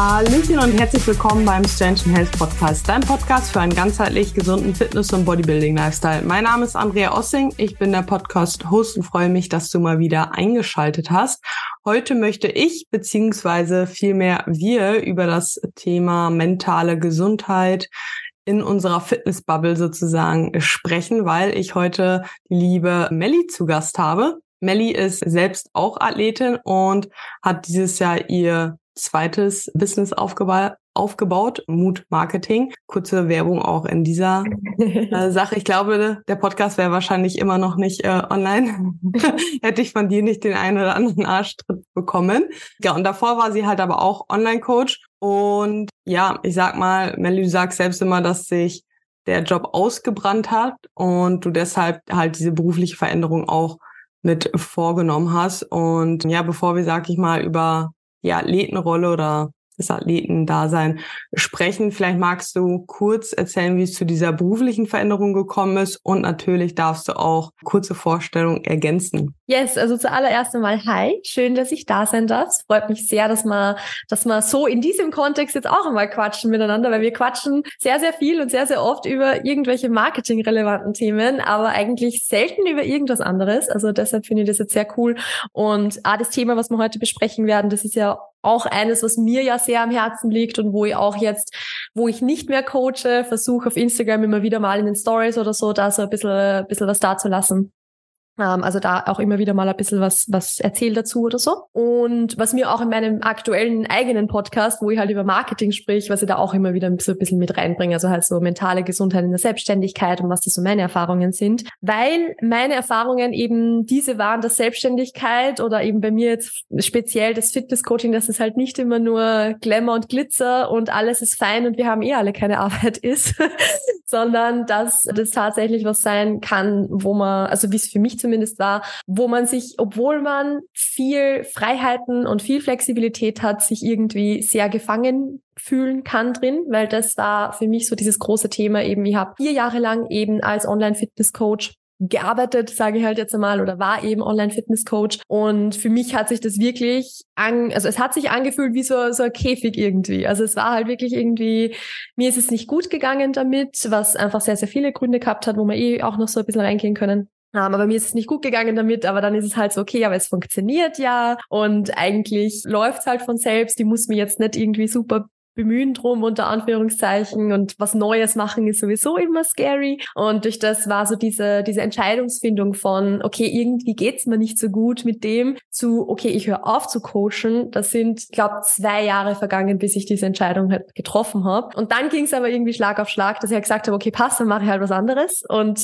Hallöchen und herzlich willkommen beim Strange Health Podcast, dein Podcast für einen ganzheitlich gesunden Fitness- und Bodybuilding-Lifestyle. Mein Name ist Andrea Ossing, ich bin der Podcast-Host und freue mich, dass du mal wieder eingeschaltet hast. Heute möchte ich beziehungsweise vielmehr wir über das Thema mentale Gesundheit in unserer Fitnessbubble sozusagen sprechen, weil ich heute die liebe Melli zu Gast habe. Melli ist selbst auch Athletin und hat dieses Jahr ihr zweites Business aufgeba aufgebaut, Mood Marketing. Kurze Werbung auch in dieser äh, Sache. Ich glaube, der Podcast wäre wahrscheinlich immer noch nicht äh, online. Hätte ich von dir nicht den einen oder anderen Arschtritt bekommen. Ja, und davor war sie halt aber auch Online-Coach. Und ja, ich sag mal, Melly, du sagst selbst immer, dass sich der Job ausgebrannt hat und du deshalb halt diese berufliche Veränderung auch mit vorgenommen hast. Und ja, bevor wir, sag ich mal, über die Athletenrolle oder das Athletendasein sprechen. Vielleicht magst du kurz erzählen, wie es zu dieser beruflichen Veränderung gekommen ist und natürlich darfst du auch kurze Vorstellung ergänzen. Yes, also zuallererst einmal hi, schön, dass ich da sein darf. Freut mich sehr, dass wir, dass wir so in diesem Kontext jetzt auch einmal quatschen miteinander, weil wir quatschen sehr, sehr viel und sehr, sehr oft über irgendwelche marketingrelevanten Themen, aber eigentlich selten über irgendwas anderes. Also deshalb finde ich das jetzt sehr cool. Und ah, das Thema, was wir heute besprechen werden, das ist ja auch eines, was mir ja sehr am Herzen liegt und wo ich auch jetzt, wo ich nicht mehr coache, versuche auf Instagram immer wieder mal in den Stories oder so, da so ein bisschen, ein bisschen was dazulassen. Ähm, also da auch immer wieder mal ein bisschen was, was erzählt dazu oder so. Und was mir auch in meinem aktuellen eigenen Podcast, wo ich halt über Marketing sprich, was ich da auch immer wieder so ein bisschen mit reinbringe, also halt so mentale Gesundheit in der Selbstständigkeit und was das so meine Erfahrungen sind. Weil meine Erfahrungen eben diese waren, dass Selbstständigkeit oder eben bei mir jetzt speziell das Fitnesscoaching, dass es halt nicht immer nur Glamour und Glitzer und alles ist fein und wir haben eh alle keine Arbeit ist, sondern dass das tatsächlich was sein kann, wo man, also wie es für mich zumindest war, wo man sich, obwohl man viel Freiheiten und viel Flexibilität hat, sich irgendwie sehr gefangen fühlen kann drin, weil das war für mich so dieses große Thema eben. Ich habe vier Jahre lang eben als Online-Fitness-Coach gearbeitet, sage ich halt jetzt einmal, oder war eben Online-Fitness-Coach. Und für mich hat sich das wirklich an, also es hat sich angefühlt wie so, so ein Käfig irgendwie. Also es war halt wirklich irgendwie, mir ist es nicht gut gegangen damit, was einfach sehr, sehr viele Gründe gehabt hat, wo wir eh auch noch so ein bisschen reingehen können. Um, aber mir ist es nicht gut gegangen damit, aber dann ist es halt so, okay, aber es funktioniert ja und eigentlich läuft es halt von selbst. Die muss mir jetzt nicht irgendwie super bemühen drum, unter Anführungszeichen. Und was Neues machen ist sowieso immer scary. Und durch das war so diese, diese Entscheidungsfindung von, okay, irgendwie geht's mir nicht so gut mit dem, zu, okay, ich höre auf zu coachen. Das sind, ich glaube, zwei Jahre vergangen, bis ich diese Entscheidung halt getroffen habe. Und dann ging es aber irgendwie Schlag auf Schlag, dass ich halt gesagt habe, okay, passt, dann mache ich halt was anderes. Und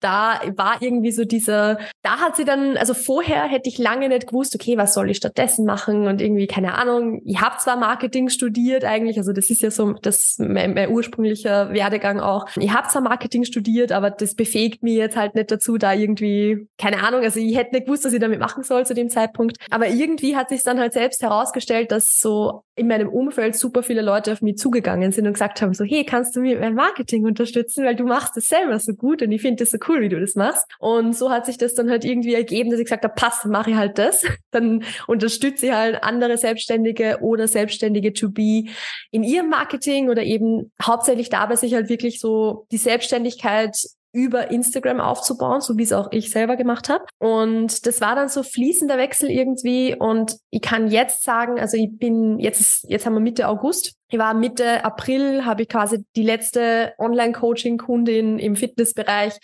da war irgendwie so dieser, da hat sie dann, also vorher hätte ich lange nicht gewusst, okay, was soll ich stattdessen machen und irgendwie, keine Ahnung, ich habe zwar Marketing studiert eigentlich, also das ist ja so das mein, mein ursprünglicher Werdegang auch. Ich habe zwar Marketing studiert, aber das befähigt mir jetzt halt nicht dazu, da irgendwie, keine Ahnung, also ich hätte nicht gewusst, was ich damit machen soll zu dem Zeitpunkt. Aber irgendwie hat sich dann halt selbst herausgestellt, dass so in meinem Umfeld super viele Leute auf mich zugegangen sind und gesagt haben, so, hey, kannst du mir mein Marketing unterstützen, weil du machst das selber so gut und ich finde das so cool, wie du das machst. Und so hat sich das dann halt irgendwie ergeben, dass ich gesagt habe, passt, mache ich halt das. Dann unterstütze ich halt andere Selbstständige oder Selbstständige to be in ihrem Marketing oder eben hauptsächlich dabei sich halt wirklich so die Selbstständigkeit über Instagram aufzubauen, so wie es auch ich selber gemacht habe. Und das war dann so fließender Wechsel irgendwie. Und ich kann jetzt sagen, also ich bin jetzt jetzt haben wir Mitte August. Ich war Mitte April, habe ich quasi die letzte Online-Coaching-Kundin im Fitnessbereich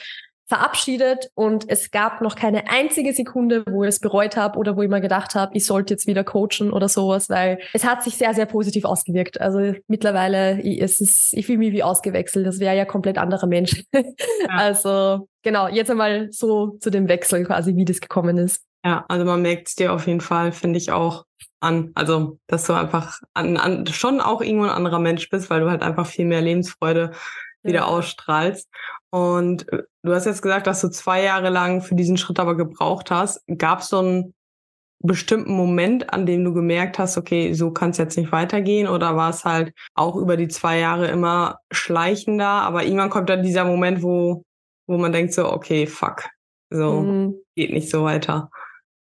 verabschiedet und es gab noch keine einzige Sekunde, wo ich es bereut habe oder wo ich mir gedacht habe, ich sollte jetzt wieder coachen oder sowas, weil es hat sich sehr, sehr positiv ausgewirkt. Also mittlerweile ist es, ich fühle mich wie ausgewechselt. Das wäre ja komplett anderer Mensch. Ja. Also genau, jetzt einmal so zu dem Wechsel quasi, wie das gekommen ist. Ja, also man merkt es dir auf jeden Fall, finde ich auch an. Also, dass du einfach an, an, schon auch irgendwo ein anderer Mensch bist, weil du halt einfach viel mehr Lebensfreude wieder ja. ausstrahlst. Und äh, du hast jetzt gesagt, dass du zwei Jahre lang für diesen Schritt aber gebraucht hast. Gab es so einen bestimmten Moment, an dem du gemerkt hast, okay, so kann es jetzt nicht weitergehen? Oder war es halt auch über die zwei Jahre immer schleichender? Aber irgendwann kommt dann dieser Moment, wo, wo man denkt so, okay, fuck, so mhm. geht nicht so weiter.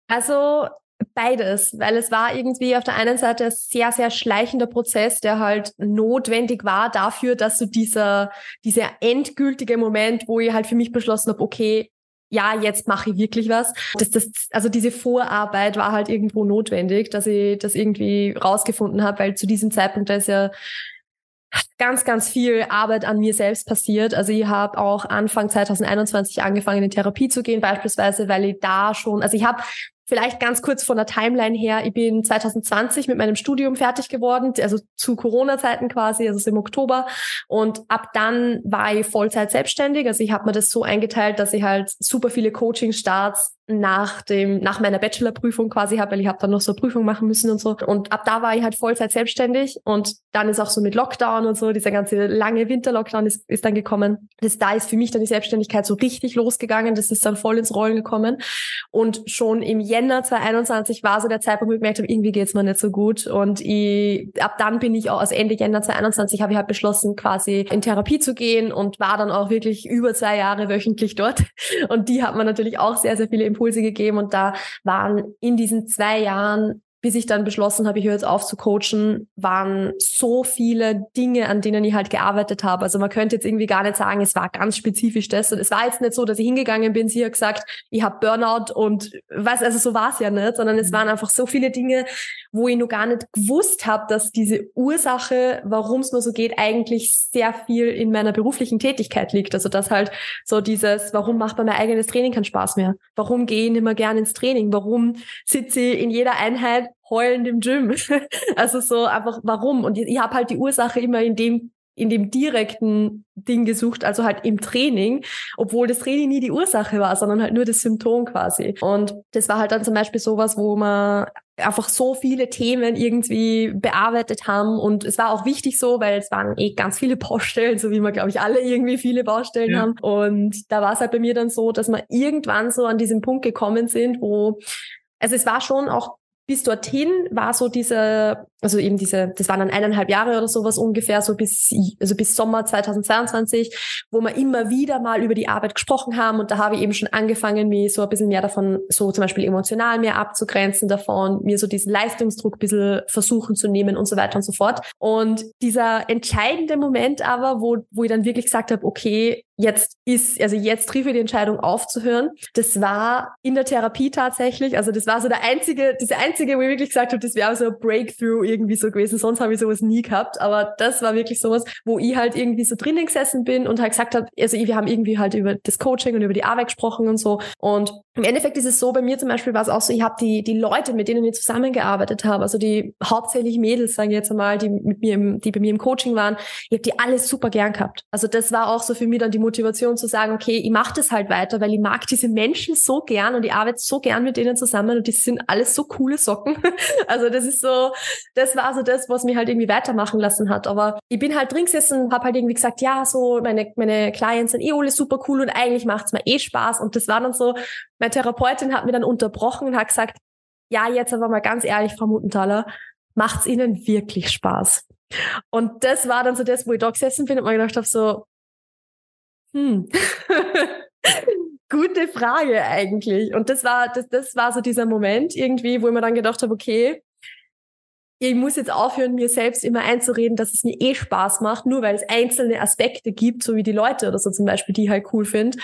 Also beides, weil es war irgendwie auf der einen Seite ein sehr, sehr schleichender Prozess, der halt notwendig war dafür, dass so dieser, dieser endgültige Moment, wo ich halt für mich beschlossen habe, okay, ja, jetzt mache ich wirklich was. Das, das, also diese Vorarbeit war halt irgendwo notwendig, dass ich das irgendwie rausgefunden habe, weil zu diesem Zeitpunkt da ist ja ganz, ganz viel Arbeit an mir selbst passiert. Also ich habe auch Anfang 2021 angefangen, in Therapie zu gehen, beispielsweise, weil ich da schon, also ich habe Vielleicht ganz kurz von der Timeline her. Ich bin 2020 mit meinem Studium fertig geworden, also zu Corona-Zeiten quasi, also im Oktober. Und ab dann war ich Vollzeit selbstständig. Also ich habe mir das so eingeteilt, dass ich halt super viele Coaching-Starts nach dem nach meiner Bachelorprüfung quasi habe, weil ich habe dann noch so eine Prüfung machen müssen und so. Und ab da war ich halt Vollzeit selbstständig und dann ist auch so mit Lockdown und so dieser ganze lange Winterlockdown ist, ist dann gekommen. Das da ist für mich dann die Selbstständigkeit so richtig losgegangen. Das ist dann voll ins Rollen gekommen und schon im Jänner 2021 war so der Zeitpunkt, wo ich gemerkt habe, irgendwie geht's mir nicht so gut und ich, ab dann bin ich auch also Ende Jänner 2021 habe ich halt beschlossen quasi in Therapie zu gehen und war dann auch wirklich über zwei Jahre wöchentlich dort und die hat man natürlich auch sehr sehr viele Impulse gegeben und da waren in diesen zwei Jahren bis ich dann beschlossen habe, ich höre jetzt auf zu coachen, waren so viele Dinge, an denen ich halt gearbeitet habe. Also man könnte jetzt irgendwie gar nicht sagen, es war ganz spezifisch das. Und es war jetzt nicht so, dass ich hingegangen bin, sie hat gesagt, ich habe Burnout und was, also so war es ja nicht, sondern es mhm. waren einfach so viele Dinge, wo ich noch gar nicht gewusst habe, dass diese Ursache, warum es mir so geht, eigentlich sehr viel in meiner beruflichen Tätigkeit liegt. Also dass halt so dieses, warum macht mir mein eigenes Training keinen Spaß mehr? Warum gehe ich nicht mehr gerne ins Training? Warum sitze ich in jeder Einheit heulend im Gym. also so einfach, warum? Und ich, ich habe halt die Ursache immer in dem in dem direkten Ding gesucht, also halt im Training, obwohl das Training nie die Ursache war, sondern halt nur das Symptom quasi. Und das war halt dann zum Beispiel sowas, wo man einfach so viele Themen irgendwie bearbeitet haben und es war auch wichtig so, weil es waren eh ganz viele Baustellen, so wie wir glaube ich alle irgendwie viele Baustellen ja. haben und da war es halt bei mir dann so, dass wir irgendwann so an diesem Punkt gekommen sind, wo also es war schon auch bis dorthin war so diese, also eben diese, das waren dann eineinhalb Jahre oder sowas ungefähr, so bis, also bis Sommer 2022, wo wir immer wieder mal über die Arbeit gesprochen haben und da habe ich eben schon angefangen, mir so ein bisschen mehr davon, so zum Beispiel emotional mehr abzugrenzen davon, mir so diesen Leistungsdruck ein bisschen versuchen zu nehmen und so weiter und so fort. Und dieser entscheidende Moment aber, wo, wo ich dann wirklich gesagt habe, okay, jetzt ist, also jetzt triff ich die Entscheidung aufzuhören. Das war in der Therapie tatsächlich. Also das war so der einzige, diese einzige, wo ich wirklich gesagt habe, das wäre so ein Breakthrough irgendwie so gewesen. Sonst habe ich sowas nie gehabt. Aber das war wirklich sowas, wo ich halt irgendwie so drinnen gesessen bin und halt gesagt habe, also wir haben irgendwie halt über das Coaching und über die Arbeit gesprochen und so. Und im Endeffekt ist es so, bei mir zum Beispiel war es auch so, ich habe die, die Leute, mit denen ich zusammengearbeitet habe, also die hauptsächlich Mädels, sage ich jetzt einmal, die mit mir im, die bei mir im Coaching waren, ich habe die alle super gern gehabt. Also das war auch so für mich dann die Motivation zu sagen, okay, ich mache das halt weiter, weil ich mag diese Menschen so gern und ich arbeite so gern mit denen zusammen und die sind alles so coole Socken. Also das ist so, das war so das, was mich halt irgendwie weitermachen lassen hat. Aber ich bin halt drin gesessen, habe halt irgendwie gesagt, ja, so meine, meine Clients sind eh alle super cool und eigentlich macht's mir eh Spaß. Und das war dann so, meine Therapeutin hat mir dann unterbrochen und hat gesagt, ja, jetzt aber mal ganz ehrlich, Frau Mutenthaler, macht's Ihnen wirklich Spaß? Und das war dann so das, wo ich da gesessen bin und mir gedacht habe, so, hm. Gute Frage eigentlich. Und das war, das, das war so dieser Moment irgendwie, wo ich mir dann gedacht habe, okay, ich muss jetzt aufhören, mir selbst immer einzureden, dass es mir eh Spaß macht, nur weil es einzelne Aspekte gibt, so wie die Leute oder so zum Beispiel, die ich halt cool finde.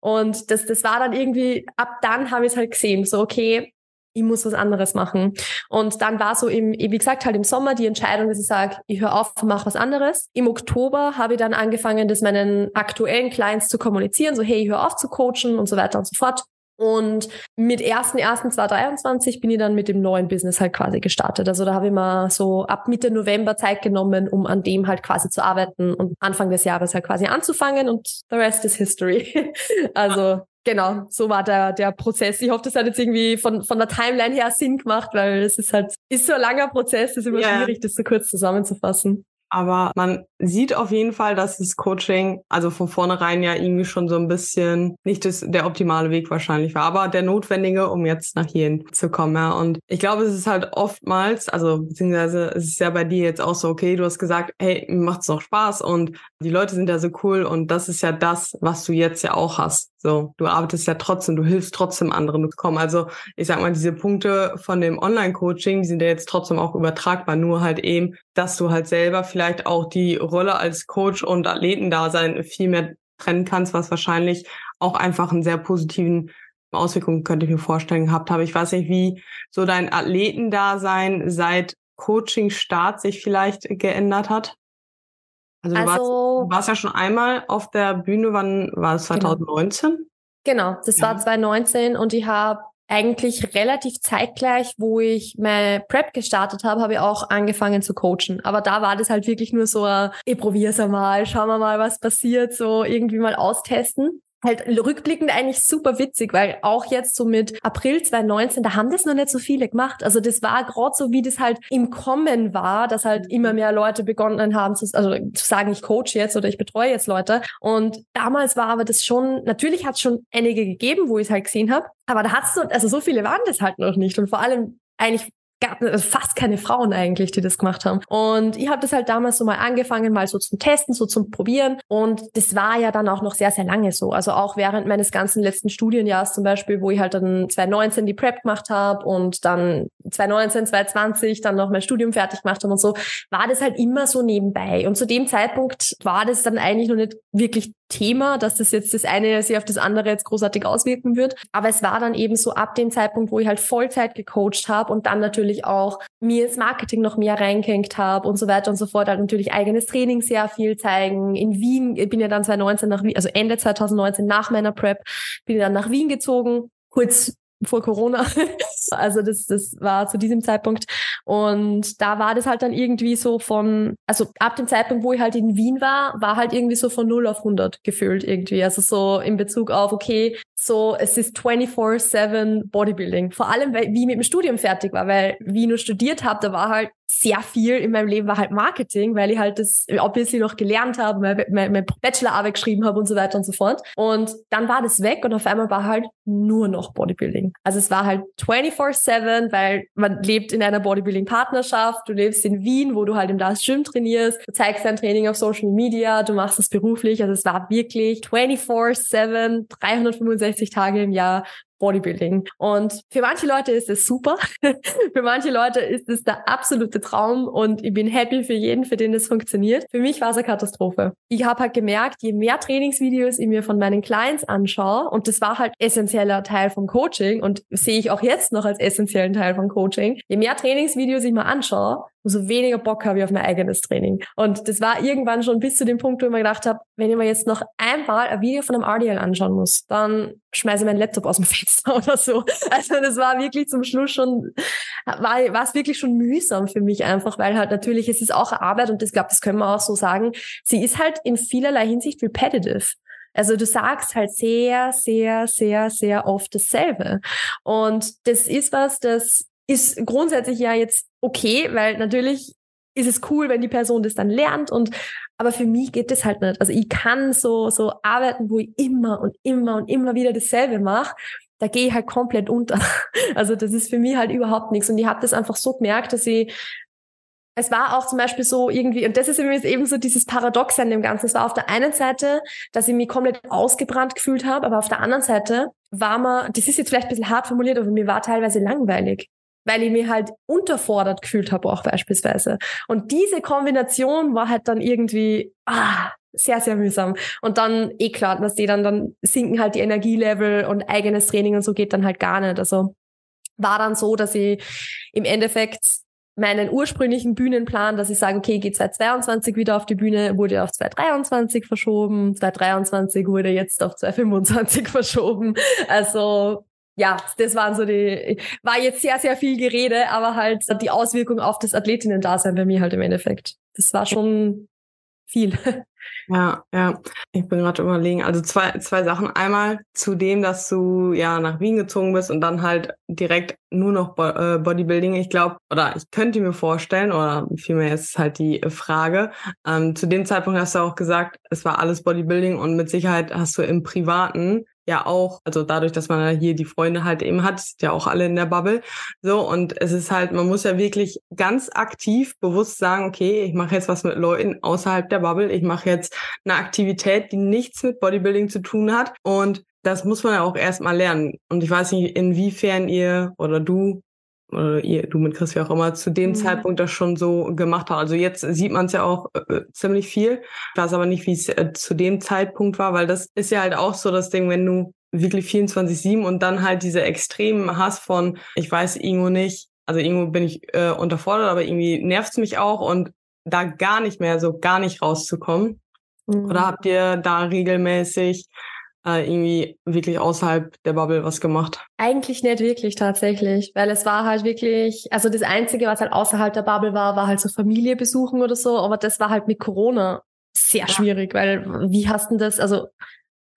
Und das, das war dann irgendwie, ab dann habe ich es halt gesehen, so okay, ich muss was anderes machen. Und dann war so im, wie gesagt, halt im Sommer die Entscheidung, dass ich sage, ich höre auf und mache was anderes. Im Oktober habe ich dann angefangen, das meinen aktuellen Clients zu kommunizieren, so hey, ich höre auf zu coachen und so weiter und so fort. Und mit 1.1.2023 bin ich dann mit dem neuen Business halt quasi gestartet. Also da habe ich mal so ab Mitte November Zeit genommen, um an dem halt quasi zu arbeiten und Anfang des Jahres halt quasi anzufangen und the rest is history. also genau, so war der, der Prozess. Ich hoffe, das hat jetzt irgendwie von, von der Timeline her Sinn gemacht, weil es ist halt, ist so ein langer Prozess, es ist immer yeah. schwierig, das so kurz zusammenzufassen. Aber man sieht auf jeden Fall, dass das Coaching, also von vornherein ja irgendwie schon so ein bisschen nicht das, der optimale Weg wahrscheinlich war, aber der notwendige, um jetzt nach hierhin zu kommen. Ja. Und ich glaube, es ist halt oftmals, also beziehungsweise es ist ja bei dir jetzt auch so, okay, du hast gesagt, hey, mir macht's doch Spaß und die Leute sind ja so cool und das ist ja das, was du jetzt ja auch hast. So, du arbeitest ja trotzdem, du hilfst trotzdem anderen zu kommen. Also ich sag mal, diese Punkte von dem Online-Coaching, die sind ja jetzt trotzdem auch übertragbar, nur halt eben, dass du halt selber vielleicht auch die Rolle als Coach und Athletendasein viel mehr trennen kannst, was wahrscheinlich auch einfach einen sehr positiven Auswirkungen, könnte ich mir vorstellen, gehabt habe. Ich weiß nicht, wie so dein Athletendasein seit Coaching-Start sich vielleicht geändert hat. Also, du, also, warst, warst ja schon einmal auf der Bühne, wann war es 2019? Genau, genau das ja. war 2019 und ich habe eigentlich relativ zeitgleich, wo ich meine Prep gestartet habe, habe ich auch angefangen zu coachen. Aber da war das halt wirklich nur so, ich probier's einmal, schauen wir mal, was passiert, so irgendwie mal austesten halt rückblickend eigentlich super witzig, weil auch jetzt so mit April 2019, da haben das noch nicht so viele gemacht. Also das war gerade so, wie das halt im Kommen war, dass halt immer mehr Leute begonnen haben zu, also zu sagen, ich coach jetzt oder ich betreue jetzt Leute. Und damals war aber das schon, natürlich hat es schon einige gegeben, wo ich es halt gesehen habe, aber da hat es so, also so viele waren das halt noch nicht. Und vor allem eigentlich gab also fast keine Frauen eigentlich, die das gemacht haben. Und ich habe das halt damals so mal angefangen, mal so zum Testen, so zum Probieren. Und das war ja dann auch noch sehr, sehr lange so. Also auch während meines ganzen letzten Studienjahres zum Beispiel, wo ich halt dann 2019 die Prep gemacht habe und dann 2019, 2020 dann noch mein Studium fertig gemacht habe und so, war das halt immer so nebenbei. Und zu dem Zeitpunkt war das dann eigentlich noch nicht wirklich Thema, dass das jetzt das eine sich auf das andere jetzt großartig auswirken wird. Aber es war dann eben so ab dem Zeitpunkt, wo ich halt Vollzeit gecoacht habe und dann natürlich auch mir ins Marketing noch mehr reingehängt habe und so weiter und so fort, halt natürlich eigenes Training sehr viel zeigen. In Wien, ich bin ja dann 2019 nach Wien, also Ende 2019 nach meiner Prep, bin ich dann nach Wien gezogen, kurz vor Corona. also das, das war zu diesem Zeitpunkt. Und da war das halt dann irgendwie so von, also ab dem Zeitpunkt, wo ich halt in Wien war, war halt irgendwie so von 0 auf 100 gefühlt irgendwie. Also so in Bezug auf, okay, so es ist 24-7 Bodybuilding. Vor allem, weil wie mit dem Studium fertig war, weil wie ich nur studiert habe, da war halt sehr viel in meinem Leben war halt Marketing, weil ich halt das obviously noch gelernt habe, mein, mein, mein Bachelorarbeit geschrieben habe und so weiter und so fort. Und dann war das weg und auf einmal war halt nur noch Bodybuilding. Also es war halt 24-7, weil man lebt in einer Bodybuilding-Partnerschaft, du lebst in Wien, wo du halt im Last Gym trainierst, du zeigst dein Training auf Social Media, du machst es beruflich. Also es war wirklich 24-7, 365 Tage im Jahr Bodybuilding. Und für manche Leute ist es super. für manche Leute ist es der absolute Traum und ich bin happy für jeden, für den es funktioniert. Für mich war es eine Katastrophe. Ich habe halt gemerkt, je mehr Trainingsvideos ich mir von meinen Clients anschaue, und das war halt essentieller Teil vom Coaching und sehe ich auch jetzt noch als essentiellen Teil vom Coaching, je mehr Trainingsvideos ich mir anschaue, umso weniger Bock habe ich auf mein eigenes Training. Und das war irgendwann schon bis zu dem Punkt, wo ich mir gedacht habe, wenn ich mir jetzt noch einmal ein Video von einem RDL anschauen muss, dann schmeiße ich meinen Laptop aus dem Fenster oder so. Also das war wirklich zum Schluss schon, war, war es wirklich schon mühsam für mich einfach, weil halt natürlich, es ist auch Arbeit und ich glaube, das können wir auch so sagen, sie ist halt in vielerlei Hinsicht repetitive. Also du sagst halt sehr, sehr, sehr, sehr oft dasselbe. Und das ist was, das ist grundsätzlich ja jetzt okay, weil natürlich ist es cool, wenn die Person das dann lernt und aber für mich geht das halt nicht. Also ich kann so so arbeiten, wo ich immer und immer und immer wieder dasselbe mache. Da gehe ich halt komplett unter. Also das ist für mich halt überhaupt nichts. Und ich habe das einfach so gemerkt, dass ich es war auch zum Beispiel so irgendwie, und das ist eben so dieses Paradox an dem Ganzen. Es war auf der einen Seite, dass ich mich komplett ausgebrannt gefühlt habe, aber auf der anderen Seite war mir, das ist jetzt vielleicht ein bisschen hart formuliert, aber mir war teilweise langweilig weil ich mich halt unterfordert gefühlt habe auch beispielsweise. Und diese Kombination war halt dann irgendwie ah, sehr, sehr mühsam. Und dann, eh klar, dass die dann, dann sinken halt die Energielevel und eigenes Training und so geht dann halt gar nicht. Also war dann so, dass ich im Endeffekt meinen ursprünglichen Bühnenplan, dass ich sage, okay, geht 2022 wieder auf die Bühne, wurde auf 2023 verschoben, 2023 wurde jetzt auf 2025 verschoben. Also ja, das waren so die, war jetzt sehr, sehr viel Gerede, aber halt die Auswirkung auf das Athletinnen-Dasein bei mir halt im Endeffekt. Das war schon viel. Ja, ja. Ich bin gerade überlegen. Also zwei, zwei Sachen. Einmal zu dem, dass du ja nach Wien gezogen bist und dann halt direkt nur noch Bo äh, Bodybuilding. Ich glaube, oder ich könnte mir vorstellen, oder vielmehr ist halt die Frage. Ähm, zu dem Zeitpunkt hast du auch gesagt, es war alles Bodybuilding und mit Sicherheit hast du im Privaten ja auch, also dadurch, dass man hier die Freunde halt eben hat, sind ja auch alle in der Bubble. So, und es ist halt, man muss ja wirklich ganz aktiv bewusst sagen, okay, ich mache jetzt was mit Leuten außerhalb der Bubble, ich mache jetzt eine Aktivität, die nichts mit Bodybuilding zu tun hat. Und das muss man ja auch erstmal lernen. Und ich weiß nicht, inwiefern ihr oder du oder ihr, du mit Chris wie auch immer, zu dem mhm. Zeitpunkt das schon so gemacht hat. Also jetzt sieht man es ja auch äh, äh, ziemlich viel. Ich weiß aber nicht, wie es äh, zu dem Zeitpunkt war, weil das ist ja halt auch so das Ding, wenn du wirklich 24-7 und dann halt diese extremen Hass von, ich weiß irgendwo nicht, also irgendwo bin ich äh, unterfordert, aber irgendwie nervt es mich auch und da gar nicht mehr, so gar nicht rauszukommen. Mhm. Oder habt ihr da regelmäßig äh, irgendwie wirklich außerhalb der Bubble was gemacht? Eigentlich nicht wirklich tatsächlich, weil es war halt wirklich, also das Einzige, was halt außerhalb der Bubble war, war halt so Familie besuchen oder so, aber das war halt mit Corona sehr ja. schwierig, weil wie hast denn das, also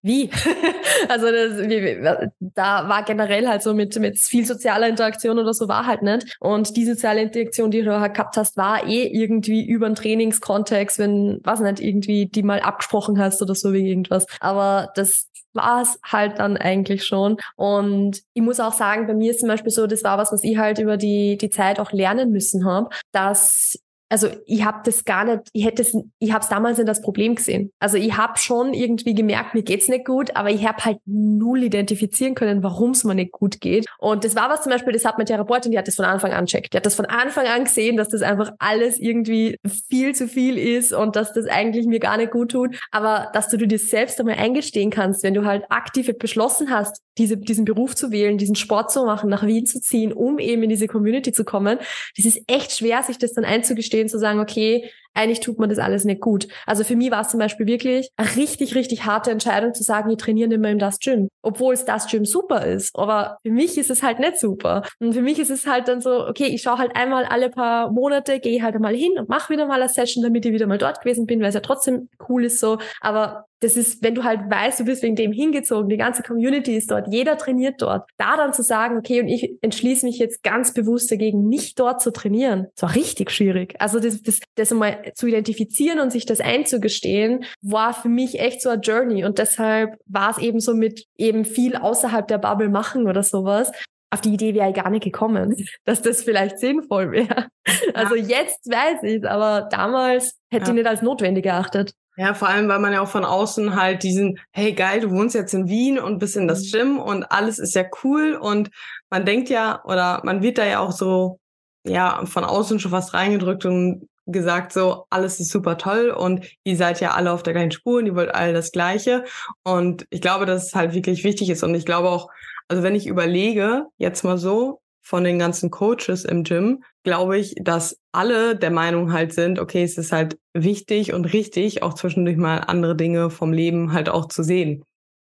wie? also das, wie, da war generell halt so mit, mit viel sozialer Interaktion oder so war halt nicht. Und die soziale Interaktion, die du halt gehabt hast, war eh irgendwie über einen Trainingskontext, wenn, was nicht, irgendwie die mal abgesprochen hast oder so wie irgendwas. Aber das war es halt dann eigentlich schon. Und ich muss auch sagen, bei mir ist zum Beispiel so, das war was, was ich halt über die, die Zeit auch lernen müssen habe, dass also ich habe das gar nicht, ich hätte es, ich habe es damals nicht das Problem gesehen. Also ich habe schon irgendwie gemerkt, mir geht's nicht gut, aber ich habe halt null identifizieren können, warum es mir nicht gut geht. Und das war was zum Beispiel, das hat meine Therapeutin, die hat das von Anfang an checkt. Die hat das von Anfang an gesehen, dass das einfach alles irgendwie viel zu viel ist und dass das eigentlich mir gar nicht gut tut. Aber dass du dir selbst einmal eingestehen kannst, wenn du halt aktiv beschlossen hast, diese, diesen Beruf zu wählen, diesen Sport zu machen, nach Wien zu ziehen, um eben in diese Community zu kommen, das ist echt schwer, sich das dann einzugestehen stehen, zu sagen, okay, eigentlich tut man das alles nicht gut. Also für mich war es zum Beispiel wirklich eine richtig, richtig harte Entscheidung zu sagen, ich trainiere nicht mehr im Das Gym. Obwohl es Das Gym super ist. Aber für mich ist es halt nicht super. Und für mich ist es halt dann so, okay, ich schaue halt einmal alle paar Monate, gehe halt mal hin und mache wieder mal eine Session, damit ich wieder mal dort gewesen bin, weil es ja trotzdem cool ist so. Aber das ist, wenn du halt weißt, du bist wegen dem hingezogen, die ganze Community ist dort, jeder trainiert dort, da dann zu sagen, okay, und ich entschließe mich jetzt ganz bewusst dagegen, nicht dort zu trainieren, das war richtig schwierig. Also das, das, das einmal zu identifizieren und sich das einzugestehen, war für mich echt so eine Journey. Und deshalb war es eben so mit eben viel außerhalb der Bubble machen oder sowas. Auf die Idee wäre ich gar nicht gekommen, dass das vielleicht sinnvoll wäre. Also jetzt weiß ich aber damals hätte ja. ich nicht als notwendig erachtet. Ja, vor allem, weil man ja auch von außen halt diesen, hey geil, du wohnst jetzt in Wien und bist in das mhm. Gym und alles ist ja cool und man denkt ja oder man wird da ja auch so ja von außen schon fast reingedrückt und gesagt, so alles ist super toll und ihr seid ja alle auf der gleichen Spur und ihr wollt alle das Gleiche. Und ich glaube, dass es halt wirklich wichtig ist. Und ich glaube auch, also wenn ich überlege, jetzt mal so, von den ganzen Coaches im Gym, glaube ich, dass alle der Meinung halt sind, okay, es ist halt wichtig und richtig, auch zwischendurch mal andere Dinge vom Leben halt auch zu sehen.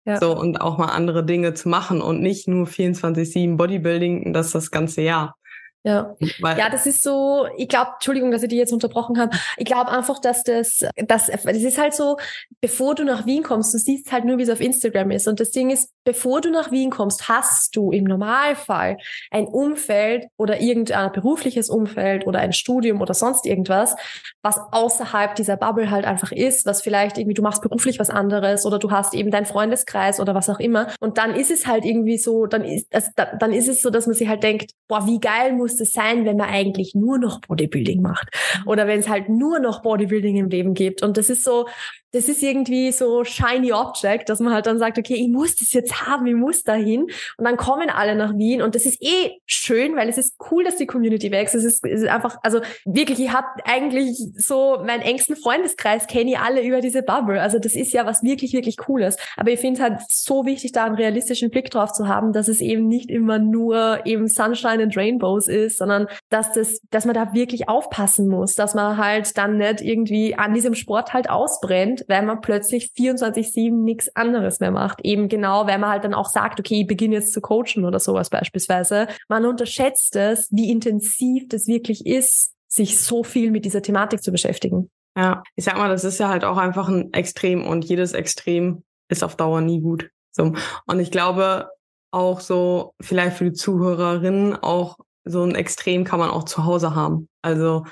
Ja. So, und auch mal andere Dinge zu machen und nicht nur 24-7 Bodybuilding, das das ganze Jahr. Ja. Weil ja, das ist so, ich glaube, Entschuldigung, dass ich die jetzt unterbrochen habe. Ich glaube einfach, dass das, das, das ist halt so, bevor du nach Wien kommst, du siehst halt nur, wie es auf Instagram ist. Und das Ding ist, bevor du nach Wien kommst, hast du im Normalfall ein Umfeld oder irgendein berufliches Umfeld oder ein Studium oder sonst irgendwas, was außerhalb dieser Bubble halt einfach ist, was vielleicht irgendwie, du machst beruflich was anderes oder du hast eben deinen Freundeskreis oder was auch immer. Und dann ist es halt irgendwie so, dann ist, also, dann ist es so, dass man sich halt denkt, boah, wie geil muss muss es sein, wenn man eigentlich nur noch Bodybuilding macht oder wenn es halt nur noch Bodybuilding im Leben gibt. Und das ist so, das ist irgendwie so shiny object, dass man halt dann sagt, okay, ich muss das jetzt haben, ich muss dahin. Und dann kommen alle nach Wien und das ist eh schön, weil es ist cool, dass die Community wächst. Es ist, es ist einfach, also wirklich, ich habe eigentlich so meinen engsten Freundeskreis kenne ich alle über diese Bubble. Also das ist ja was wirklich, wirklich Cooles. Aber ich finde es halt so wichtig, da einen realistischen Blick drauf zu haben, dass es eben nicht immer nur eben Sunshine and Rainbows ist, sondern dass das, dass man da wirklich aufpassen muss, dass man halt dann nicht irgendwie an diesem Sport halt ausbrennt Prozent, weil man plötzlich 24-7 nichts anderes mehr macht. Eben genau, weil man halt dann auch sagt, okay, ich beginne jetzt zu coachen oder sowas beispielsweise. Man unterschätzt es, wie intensiv das wirklich ist, sich so viel mit dieser Thematik zu beschäftigen. Ja, ich sag mal, das ist ja halt auch einfach ein Extrem und jedes Extrem ist auf Dauer nie gut. So. Und ich glaube auch so, vielleicht für die Zuhörerinnen auch so ein Extrem kann man auch zu Hause haben. Also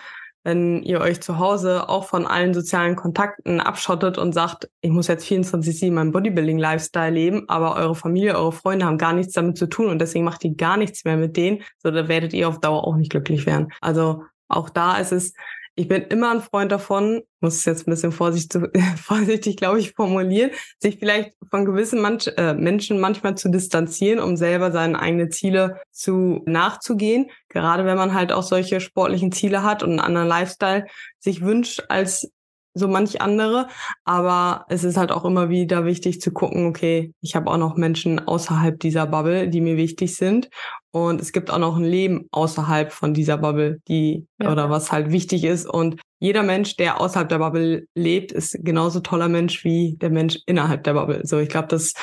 wenn ihr euch zu Hause auch von allen sozialen Kontakten abschottet und sagt, ich muss jetzt 24-7 meinen Bodybuilding-Lifestyle leben, aber eure Familie, eure Freunde haben gar nichts damit zu tun und deswegen macht ihr gar nichts mehr mit denen, so da werdet ihr auf Dauer auch nicht glücklich werden. Also auch da ist es ich bin immer ein Freund davon, muss es jetzt ein bisschen vorsichtig, vorsichtig glaube ich, formulieren, sich vielleicht von gewissen manch, äh, Menschen manchmal zu distanzieren, um selber seine eigenen Ziele zu nachzugehen. Gerade wenn man halt auch solche sportlichen Ziele hat und einen anderen Lifestyle sich wünscht als so manch andere. Aber es ist halt auch immer wieder wichtig zu gucken, okay, ich habe auch noch Menschen außerhalb dieser Bubble, die mir wichtig sind. Und es gibt auch noch ein Leben außerhalb von dieser Bubble, die ja. oder was halt wichtig ist. Und jeder Mensch, der außerhalb der Bubble lebt, ist genauso toller Mensch wie der Mensch innerhalb der Bubble. So, ich glaube, das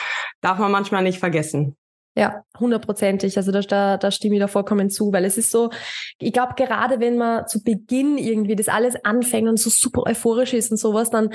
darf man manchmal nicht vergessen. Ja, hundertprozentig. Also da, da, da stimme ich da vollkommen zu, weil es ist so, ich glaube, gerade wenn man zu Beginn irgendwie das alles anfängt und so super euphorisch ist und sowas, dann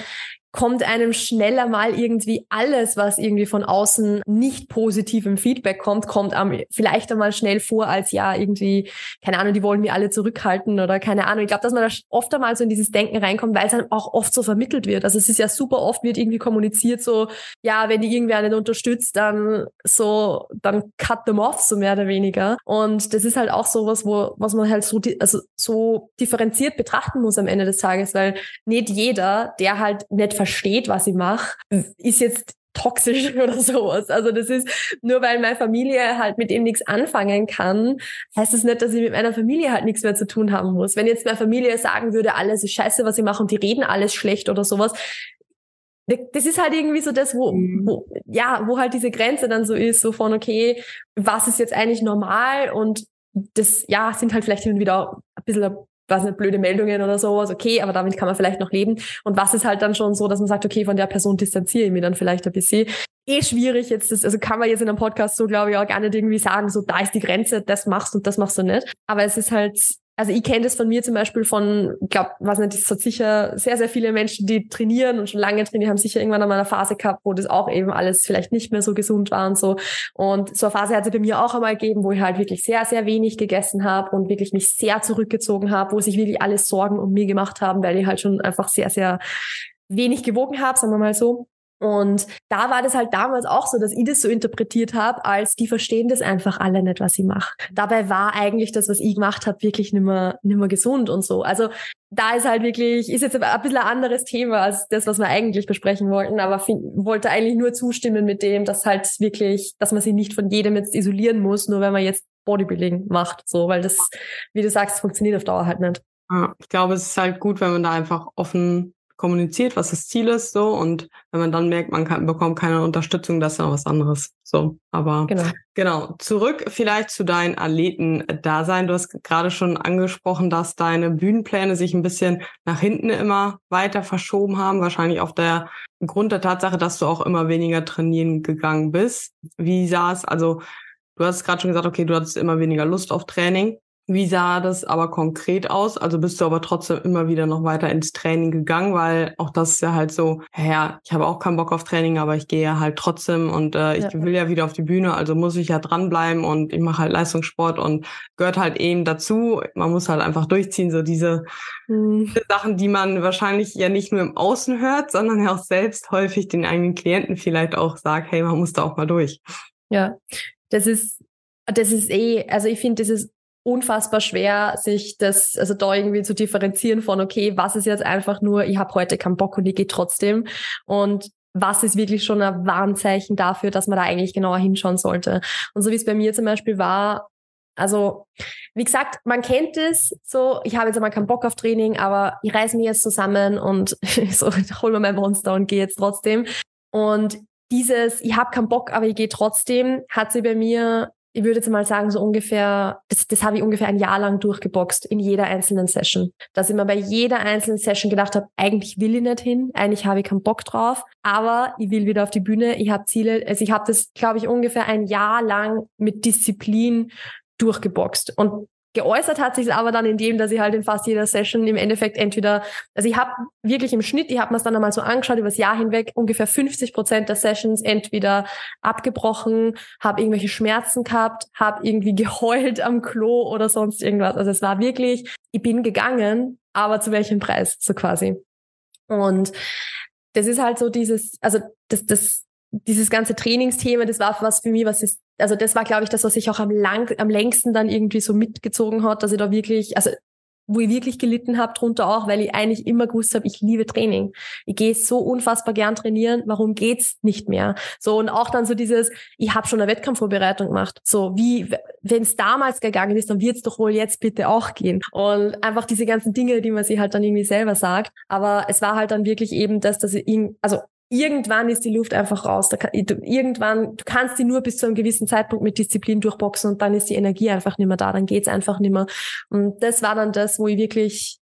kommt einem schneller mal irgendwie alles, was irgendwie von außen nicht positivem Feedback kommt, kommt einem vielleicht einmal schnell vor als ja irgendwie, keine Ahnung, die wollen mir alle zurückhalten oder keine Ahnung. Ich glaube, dass man da oft einmal so in dieses Denken reinkommt, weil es dann auch oft so vermittelt wird. Also es ist ja super oft wird irgendwie kommuniziert so, ja, wenn die irgendwer nicht unterstützt, dann so, dann cut them off, so mehr oder weniger. Und das ist halt auch sowas, wo, was man halt so, also so differenziert betrachten muss am Ende des Tages, weil nicht jeder, der halt nicht versteht, was ich mache, ist jetzt toxisch oder sowas. Also das ist nur weil meine Familie halt mit dem nichts anfangen kann, heißt das nicht, dass ich mit meiner Familie halt nichts mehr zu tun haben muss. Wenn jetzt meine Familie sagen würde, alles ist scheiße, was ich mache und die reden alles schlecht oder sowas, das ist halt irgendwie so das, wo, mhm. wo, ja, wo halt diese Grenze dann so ist, so von, okay, was ist jetzt eigentlich normal und das, ja, sind halt vielleicht hin und wieder ein bisschen was nicht, blöde Meldungen oder sowas, okay, aber damit kann man vielleicht noch leben. Und was ist halt dann schon so, dass man sagt, okay, von der Person distanziere ich mich dann vielleicht ein bisschen. Eh schwierig jetzt, das, also kann man jetzt in einem Podcast so, glaube ich, auch gar nicht irgendwie sagen, so da ist die Grenze, das machst und das machst du nicht. Aber es ist halt, also ich kenne das von mir zum Beispiel von, glaube, was nicht, es hat sicher sehr, sehr viele Menschen, die trainieren und schon lange trainieren, haben sicher irgendwann einmal eine Phase gehabt, wo das auch eben alles vielleicht nicht mehr so gesund war und so. Und so eine Phase hat es bei mir auch einmal gegeben, wo ich halt wirklich sehr, sehr wenig gegessen habe und wirklich mich sehr zurückgezogen habe, wo sich wirklich alle Sorgen um mich gemacht haben, weil ich halt schon einfach sehr, sehr wenig gewogen habe, sagen wir mal so. Und da war das halt damals auch so, dass ich das so interpretiert habe, als die verstehen das einfach alle nicht, was ich mache. Dabei war eigentlich das, was ich gemacht habe, wirklich nimmer, nimmer gesund und so. Also da ist halt wirklich, ist jetzt ein bisschen ein anderes Thema als das, was wir eigentlich besprechen wollten, aber wollte eigentlich nur zustimmen mit dem, dass halt wirklich, dass man sich nicht von jedem jetzt isolieren muss, nur wenn man jetzt Bodybuilding macht, so, weil das, wie du sagst, funktioniert auf Dauer halt nicht. Ja, ich glaube, es ist halt gut, wenn man da einfach offen kommuniziert, was das Ziel ist, so. Und wenn man dann merkt, man kann, bekommt keine Unterstützung, das ist ja was anderes. So. Aber genau. genau. Zurück vielleicht zu deinen Athleten-Dasein. Du hast gerade schon angesprochen, dass deine Bühnenpläne sich ein bisschen nach hinten immer weiter verschoben haben. Wahrscheinlich auf der Grund der Tatsache, dass du auch immer weniger trainieren gegangen bist. Wie sah es, also, Du hast gerade schon gesagt, okay, du hattest immer weniger Lust auf Training. Wie sah das aber konkret aus? Also bist du aber trotzdem immer wieder noch weiter ins Training gegangen, weil auch das ist ja halt so, ja, ich habe auch keinen Bock auf Training, aber ich gehe ja halt trotzdem und äh, ich ja. will ja wieder auf die Bühne, also muss ich ja dranbleiben und ich mache halt Leistungssport und gehört halt eben dazu. Man muss halt einfach durchziehen, so diese, mhm. diese Sachen, die man wahrscheinlich ja nicht nur im Außen hört, sondern ja auch selbst häufig den eigenen Klienten vielleicht auch sagt, hey, man muss da auch mal durch. Ja, das ist das ist eh, also ich finde, das ist unfassbar schwer, sich das, also da irgendwie zu differenzieren von, okay, was ist jetzt einfach nur, ich habe heute keinen Bock und ich gehe trotzdem. Und was ist wirklich schon ein Warnzeichen dafür, dass man da eigentlich genauer hinschauen sollte. Und so wie es bei mir zum Beispiel war, also wie gesagt, man kennt es so, ich habe jetzt einmal keinen Bock auf Training, aber ich reiße mich jetzt zusammen und so, hol mir mein Monster und gehe jetzt trotzdem. Und dieses, ich habe keinen Bock, aber ich gehe trotzdem, hat sie bei mir ich würde jetzt mal sagen, so ungefähr, das, das habe ich ungefähr ein Jahr lang durchgeboxt in jeder einzelnen Session. Dass ich mir bei jeder einzelnen Session gedacht habe, eigentlich will ich nicht hin, eigentlich habe ich keinen Bock drauf, aber ich will wieder auf die Bühne, ich habe Ziele, also ich habe das, glaube ich, ungefähr ein Jahr lang mit Disziplin durchgeboxt. Und geäußert hat sich aber dann in dem, dass ich halt in fast jeder Session im Endeffekt entweder, also ich habe wirklich im Schnitt, ich habe mir es dann einmal so angeschaut, über das Jahr hinweg ungefähr 50 Prozent der Sessions entweder abgebrochen, habe irgendwelche Schmerzen gehabt, habe irgendwie geheult am Klo oder sonst irgendwas. Also es war wirklich, ich bin gegangen, aber zu welchem Preis, so quasi. Und das ist halt so dieses, also das, das, dieses ganze Trainingsthema, das war was für mich, was ist, also das war, glaube ich, das, was sich auch am lang, am längsten dann irgendwie so mitgezogen hat, dass ich da wirklich, also wo ich wirklich gelitten habe drunter auch, weil ich eigentlich immer gewusst habe, ich liebe Training. Ich gehe so unfassbar gern trainieren, warum geht's nicht mehr? So und auch dann so dieses, ich habe schon eine Wettkampfvorbereitung gemacht. So wie wenn es damals gegangen ist, dann wird's doch wohl jetzt bitte auch gehen. Und einfach diese ganzen Dinge, die man sich halt dann irgendwie selber sagt. Aber es war halt dann wirklich eben das, dass ich ihn, also irgendwann ist die Luft einfach raus. Kann, irgendwann, du kannst die nur bis zu einem gewissen Zeitpunkt mit Disziplin durchboxen und dann ist die Energie einfach nicht mehr da, dann geht's einfach nicht mehr. Und das war dann das, wo ich wirklich,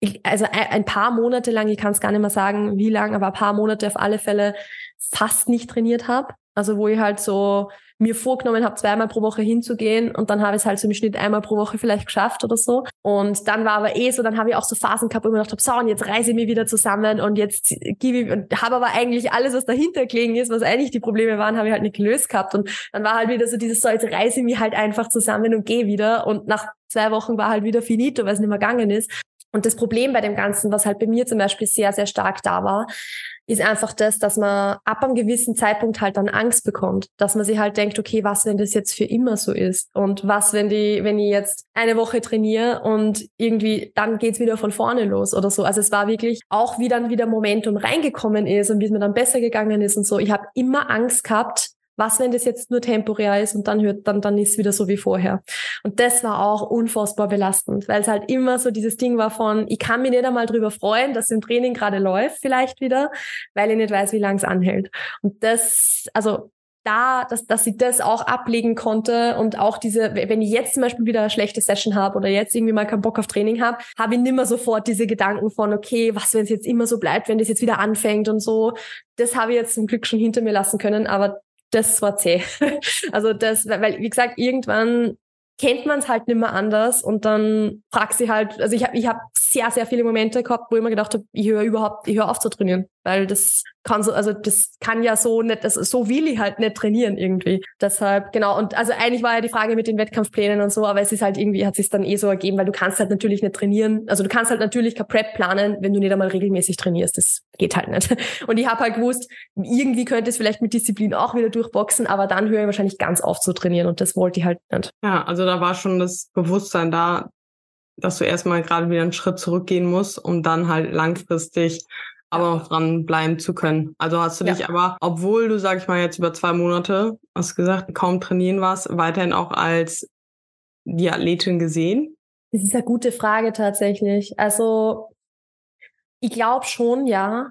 ich, also ein paar Monate lang, ich kann es gar nicht mehr sagen, wie lang, aber ein paar Monate auf alle Fälle fast nicht trainiert habe. Also wo ich halt so mir vorgenommen habe, zweimal pro Woche hinzugehen und dann habe ich es halt so im Schnitt einmal pro Woche vielleicht geschafft oder so. Und dann war aber eh so, dann habe ich auch so Phasen gehabt, wo ich mir gedacht habe, so und jetzt reise ich mich wieder zusammen und jetzt gebe ich und habe aber eigentlich alles, was dahinter gelegen ist, was eigentlich die Probleme waren, habe ich halt nicht gelöst gehabt. Und dann war halt wieder so dieses, so jetzt reise ich mich halt einfach zusammen und gehe wieder. Und nach zwei Wochen war halt wieder finito, weil es nicht mehr gegangen ist. Und das Problem bei dem Ganzen, was halt bei mir zum Beispiel sehr, sehr stark da war, ist einfach das, dass man ab einem gewissen Zeitpunkt halt dann Angst bekommt, dass man sich halt denkt, okay, was, wenn das jetzt für immer so ist? Und was, wenn die, wenn ich jetzt eine Woche trainiere und irgendwie dann geht's wieder von vorne los oder so. Also es war wirklich auch, wie dann wieder Momentum reingekommen ist und wie es mir dann besser gegangen ist und so. Ich habe immer Angst gehabt, was, wenn das jetzt nur temporär ist und dann hört, dann, dann ist es wieder so wie vorher. Und das war auch unfassbar belastend, weil es halt immer so dieses Ding war von, ich kann mich nicht einmal drüber freuen, dass im Training gerade läuft, vielleicht wieder, weil ich nicht weiß, wie lang es anhält. Und das, also da, dass, dass sie das auch ablegen konnte und auch diese, wenn ich jetzt zum Beispiel wieder eine schlechte Session habe oder jetzt irgendwie mal keinen Bock auf Training habe, habe ich nimmer sofort diese Gedanken von, okay, was, wenn es jetzt immer so bleibt, wenn das jetzt wieder anfängt und so. Das habe ich jetzt zum Glück schon hinter mir lassen können, aber das war zäh. also das, weil, wie gesagt, irgendwann kennt man es halt nicht mehr anders und dann fragt sie halt, also ich habe ich hab sehr, sehr viele Momente gehabt, wo ich mir gedacht habe, ich höre überhaupt, ich höre auf zu trainieren, weil das kann so, also das kann ja so nicht, das, so will ich halt nicht trainieren irgendwie. Deshalb, genau, und also eigentlich war ja die Frage mit den Wettkampfplänen und so, aber es ist halt irgendwie, hat sich dann eh so ergeben, weil du kannst halt natürlich nicht trainieren, also du kannst halt natürlich kein Prep planen, wenn du nicht einmal regelmäßig trainierst, das geht halt nicht. Und ich habe halt gewusst, irgendwie könnte es vielleicht mit Disziplin auch wieder durchboxen, aber dann höre ich wahrscheinlich ganz auf zu trainieren und das wollte ich halt nicht. Ja, also da war schon das Bewusstsein da, dass du erstmal gerade wieder einen Schritt zurückgehen musst, um dann halt langfristig aber noch dran bleiben zu können. Also hast du ja. dich aber, obwohl du, sag ich mal, jetzt über zwei Monate, hast gesagt, kaum trainieren warst, weiterhin auch als die Athletin gesehen? Das ist eine gute Frage tatsächlich. Also ich glaube schon, ja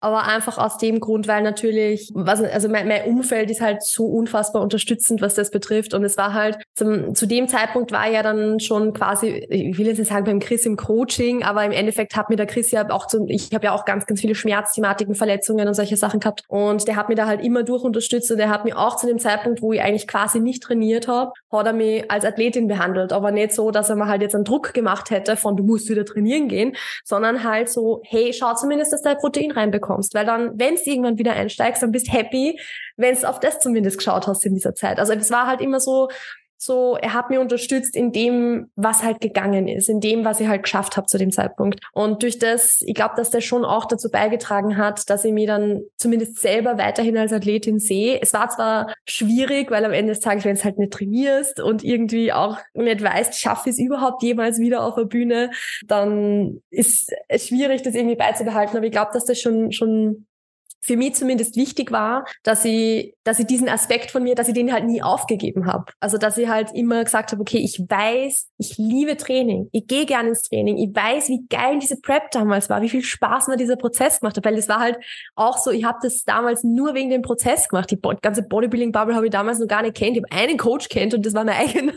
aber einfach aus dem Grund, weil natürlich, was, also mein, mein Umfeld ist halt so unfassbar unterstützend, was das betrifft. Und es war halt, zum, zu dem Zeitpunkt war ja dann schon quasi, ich will jetzt nicht sagen beim Chris im Coaching, aber im Endeffekt hat mir der Chris ja auch so, ich habe ja auch ganz, ganz viele Schmerzthematiken, Verletzungen und solche Sachen gehabt. Und der hat mir da halt immer durch unterstützt und der hat mir auch zu dem Zeitpunkt, wo ich eigentlich quasi nicht trainiert habe, hat er mich als Athletin behandelt. Aber nicht so, dass er mir halt jetzt einen Druck gemacht hätte von, du musst wieder trainieren gehen, sondern halt so, hey, schau zumindest, dass dein Protein rein bekommst, weil dann, wenn es irgendwann wieder einsteigst, dann bist happy, wenn es auf das zumindest geschaut hast in dieser Zeit. Also es war halt immer so, so, er hat mir unterstützt in dem, was halt gegangen ist, in dem, was ich halt geschafft habe zu dem Zeitpunkt. Und durch das, ich glaube, dass das schon auch dazu beigetragen hat, dass ich mich dann zumindest selber weiterhin als Athletin sehe. Es war zwar schwierig, weil am Ende des Tages, wenn es halt nicht trainierst und irgendwie auch nicht weißt, schaffe ich es überhaupt jemals wieder auf der Bühne, dann ist es schwierig, das irgendwie beizubehalten. Aber ich glaube, dass das schon, schon für mich zumindest wichtig war, dass ich, dass ich diesen Aspekt von mir, dass ich den halt nie aufgegeben habe. Also dass ich halt immer gesagt habe, okay, ich weiß, ich liebe Training, ich gehe gerne ins Training, ich weiß, wie geil diese Prep damals war, wie viel Spaß mir dieser Prozess gemacht hat, weil es war halt auch so, ich habe das damals nur wegen dem Prozess gemacht. Die ganze Bodybuilding-Bubble habe ich damals noch gar nicht kennt. Ich habe einen Coach kennt und das war mein eigener.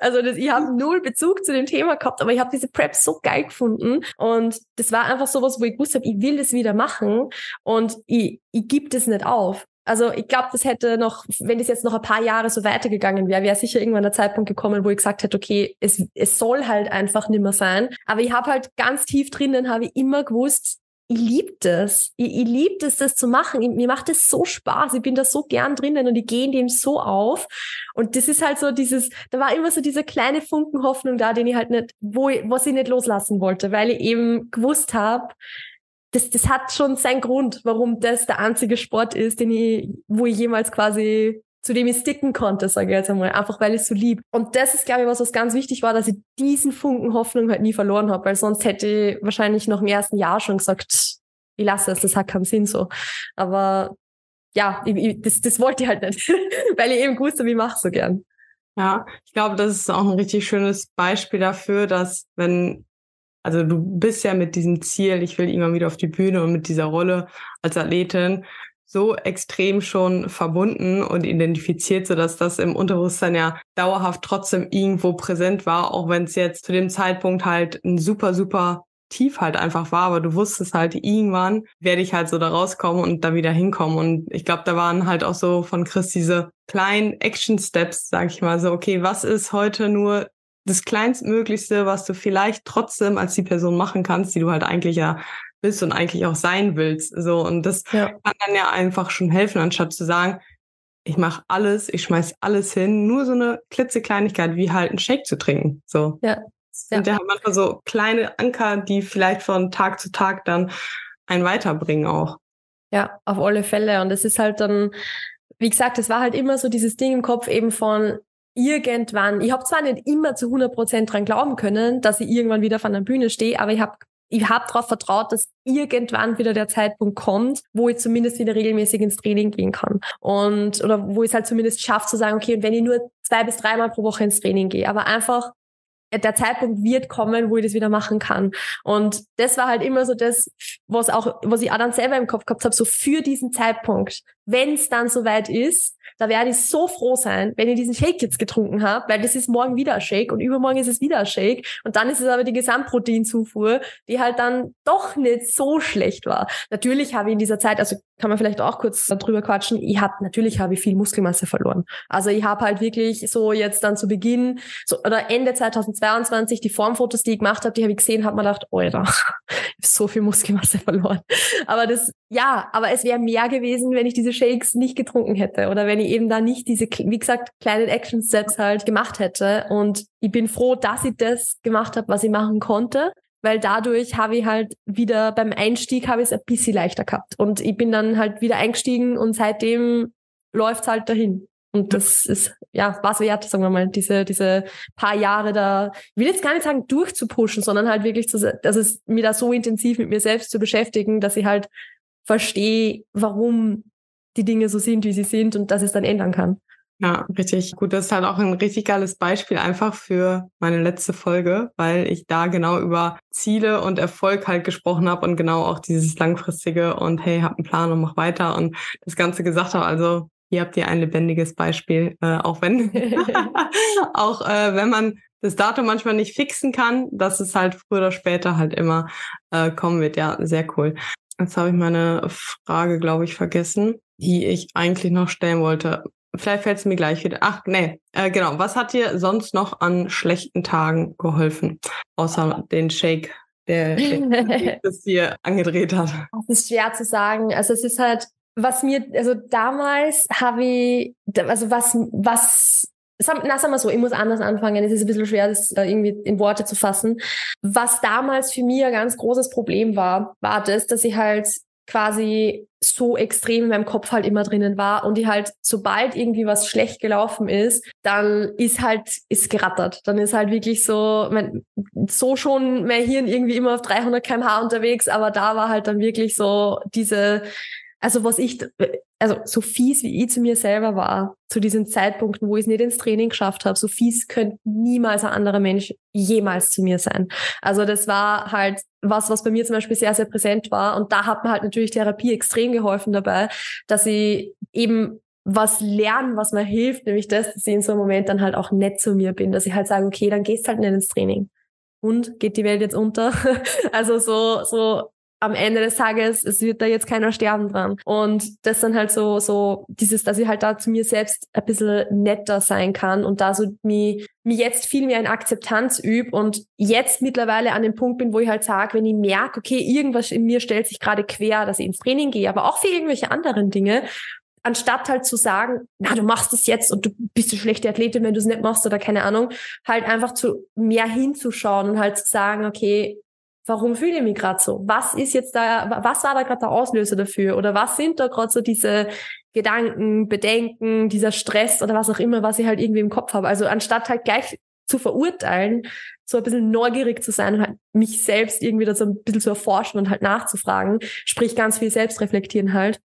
Also das, ich habe null Bezug zu dem Thema gehabt, aber ich habe diese Prep so geil gefunden und das war einfach sowas, wo ich gewusst habe, ich will das wieder machen und ich ich, ich gebe das nicht auf. Also ich glaube, das hätte noch, wenn das jetzt noch ein paar Jahre so weitergegangen wäre, wäre sicher irgendwann der Zeitpunkt gekommen, wo ich gesagt hätte, okay, es, es soll halt einfach nimmer sein. Aber ich habe halt ganz tief drinnen, habe ich immer gewusst, ich liebe das. Ich, ich liebe es, das zu machen. Ich, mir macht es so Spaß. Ich bin da so gern drinnen und ich gehe in dem so auf. Und das ist halt so dieses, da war immer so diese kleine Funken Hoffnung da, den ich halt nicht, wo ich, was ich nicht loslassen wollte, weil ich eben gewusst habe, das, das hat schon seinen Grund, warum das der einzige Sport ist, den ich, wo ich jemals quasi zu dem ich sticken konnte, sage ich jetzt einmal, einfach weil ich es so lieb. Und das ist, glaube ich, was, was ganz wichtig war, dass ich diesen Funken Hoffnung halt nie verloren habe, weil sonst hätte ich wahrscheinlich noch im ersten Jahr schon gesagt, ich lasse es, das hat keinen Sinn so. Aber ja, ich, ich, das, das wollte ich halt nicht, weil ich eben gewusst habe, ich mache so gern. Ja, ich glaube, das ist auch ein richtig schönes Beispiel dafür, dass wenn, also du bist ja mit diesem Ziel, ich will immer wieder auf die Bühne und mit dieser Rolle als Athletin, so extrem schon verbunden und identifiziert, so dass das im Unterbewusstsein ja dauerhaft trotzdem irgendwo präsent war, auch wenn es jetzt zu dem Zeitpunkt halt ein super, super tief halt einfach war, aber du wusstest halt, irgendwann werde ich halt so da rauskommen und da wieder hinkommen. Und ich glaube, da waren halt auch so von Chris diese kleinen Action-Steps, sag ich mal, so, okay, was ist heute nur das Kleinstmöglichste, was du vielleicht trotzdem als die Person machen kannst, die du halt eigentlich ja bist und eigentlich auch sein willst. So und das ja. kann dann ja einfach schon helfen, anstatt zu sagen, ich mache alles, ich schmeiß alles hin, nur so eine klitzekleinigkeit wie halt einen Shake zu trinken. So. Ja. Und ja. manchmal so kleine Anker, die vielleicht von Tag zu Tag dann einen weiterbringen auch. Ja, auf alle Fälle. Und es ist halt dann, wie gesagt, es war halt immer so dieses Ding im Kopf eben von irgendwann. Ich habe zwar nicht immer zu 100 Prozent dran glauben können, dass ich irgendwann wieder von der Bühne stehe, aber ich habe ich habe darauf vertraut, dass irgendwann wieder der Zeitpunkt kommt, wo ich zumindest wieder regelmäßig ins Training gehen kann. Und, oder wo ich es halt zumindest schaffe zu sagen, okay, und wenn ich nur zwei bis dreimal pro Woche ins Training gehe, aber einfach der Zeitpunkt wird kommen, wo ich das wieder machen kann. Und das war halt immer so das, was auch, was ich auch dann selber im Kopf gehabt habe, so für diesen Zeitpunkt, wenn es dann soweit ist, da werde ich so froh sein, wenn ich diesen Shake jetzt getrunken habe, weil das ist morgen wieder ein Shake und übermorgen ist es wieder ein Shake und dann ist es aber die Gesamtproteinzufuhr, die halt dann doch nicht so schlecht war. Natürlich habe ich in dieser Zeit, also kann man vielleicht auch kurz drüber quatschen, ich habe natürlich habe ich viel Muskelmasse verloren. Also ich habe halt wirklich so jetzt dann zu Beginn so, oder Ende 2022 die Formfotos, die ich gemacht habe, die habe ich gesehen, habe mir gedacht, Alter, ich habe so viel Muskelmasse verloren. Aber das ja, aber es wäre mehr gewesen, wenn ich diese Shakes nicht getrunken hätte oder wenn ich eben da nicht diese, wie gesagt, kleinen Action Steps halt gemacht hätte. Und ich bin froh, dass ich das gemacht habe, was ich machen konnte, weil dadurch habe ich halt wieder beim Einstieg habe ich es ein bisschen leichter gehabt. Und ich bin dann halt wieder eingestiegen und seitdem läuft's halt dahin. Und das ist, ja, was wert, sagen wir mal, diese, diese paar Jahre da, ich will jetzt gar nicht sagen durchzupushen, sondern halt wirklich zu, dass es mir da so intensiv mit mir selbst zu beschäftigen, dass ich halt verstehe, warum die Dinge so sind, wie sie sind und dass es dann ändern kann. Ja, richtig gut. Das ist halt auch ein richtig geiles Beispiel einfach für meine letzte Folge, weil ich da genau über Ziele und Erfolg halt gesprochen habe und genau auch dieses langfristige und hey, hab einen Plan und mach weiter und das Ganze gesagt habe. Also hier habt ihr ein lebendiges Beispiel, äh, auch wenn auch äh, wenn man das Datum manchmal nicht fixen kann, dass es halt früher oder später halt immer äh, kommen wird. Ja, sehr cool. Jetzt habe ich meine Frage, glaube ich, vergessen, die ich eigentlich noch stellen wollte. Vielleicht fällt es mir gleich wieder. Ach, nee, äh, genau. Was hat dir sonst noch an schlechten Tagen geholfen? Außer den Shake, der, das dir angedreht hat. Das ist schwer zu sagen. Also es ist halt, was mir, also damals habe ich, also was, was na, sagen wir so, ich muss anders anfangen. Es ist ein bisschen schwer, das irgendwie in Worte zu fassen. Was damals für mich ein ganz großes Problem war, war das, dass ich halt quasi so extrem in meinem Kopf halt immer drinnen war und die halt, sobald irgendwie was schlecht gelaufen ist, dann ist halt, ist gerattert. Dann ist halt wirklich so, mein, so schon mein Hirn irgendwie immer auf 300 kmh unterwegs, aber da war halt dann wirklich so diese, also was ich, also so fies wie ich zu mir selber war, zu diesen Zeitpunkten, wo ich es nicht ins Training geschafft habe, so fies könnte niemals ein anderer Mensch jemals zu mir sein. Also das war halt was, was bei mir zum Beispiel sehr, sehr präsent war. Und da hat mir halt natürlich Therapie extrem geholfen dabei, dass ich eben was lernen, was mir hilft, nämlich das, dass ich in so einem Moment dann halt auch nett zu mir bin, dass ich halt sage, okay, dann gehst halt nicht ins Training. Und geht die Welt jetzt unter? also so, so am Ende des Tages, es wird da jetzt keiner sterben dran. Und das dann halt so, so dieses, dass ich halt da zu mir selbst ein bisschen netter sein kann und da so mir, mir jetzt viel mehr in Akzeptanz übe und jetzt mittlerweile an dem Punkt bin, wo ich halt sage, wenn ich merke, okay, irgendwas in mir stellt sich gerade quer, dass ich ins Training gehe, aber auch für irgendwelche anderen Dinge, anstatt halt zu sagen, na, du machst es jetzt und du bist eine schlechte Athletin, wenn du es nicht machst oder keine Ahnung, halt einfach zu mehr hinzuschauen und halt zu sagen, okay, warum fühle ich mich gerade so? Was ist jetzt da, was war da gerade der Auslöser dafür? Oder was sind da gerade so diese Gedanken, Bedenken, dieser Stress oder was auch immer, was ich halt irgendwie im Kopf habe? Also anstatt halt gleich zu verurteilen, so ein bisschen neugierig zu sein und halt mich selbst irgendwie da so ein bisschen zu erforschen und halt nachzufragen, sprich ganz viel selbst reflektieren halt.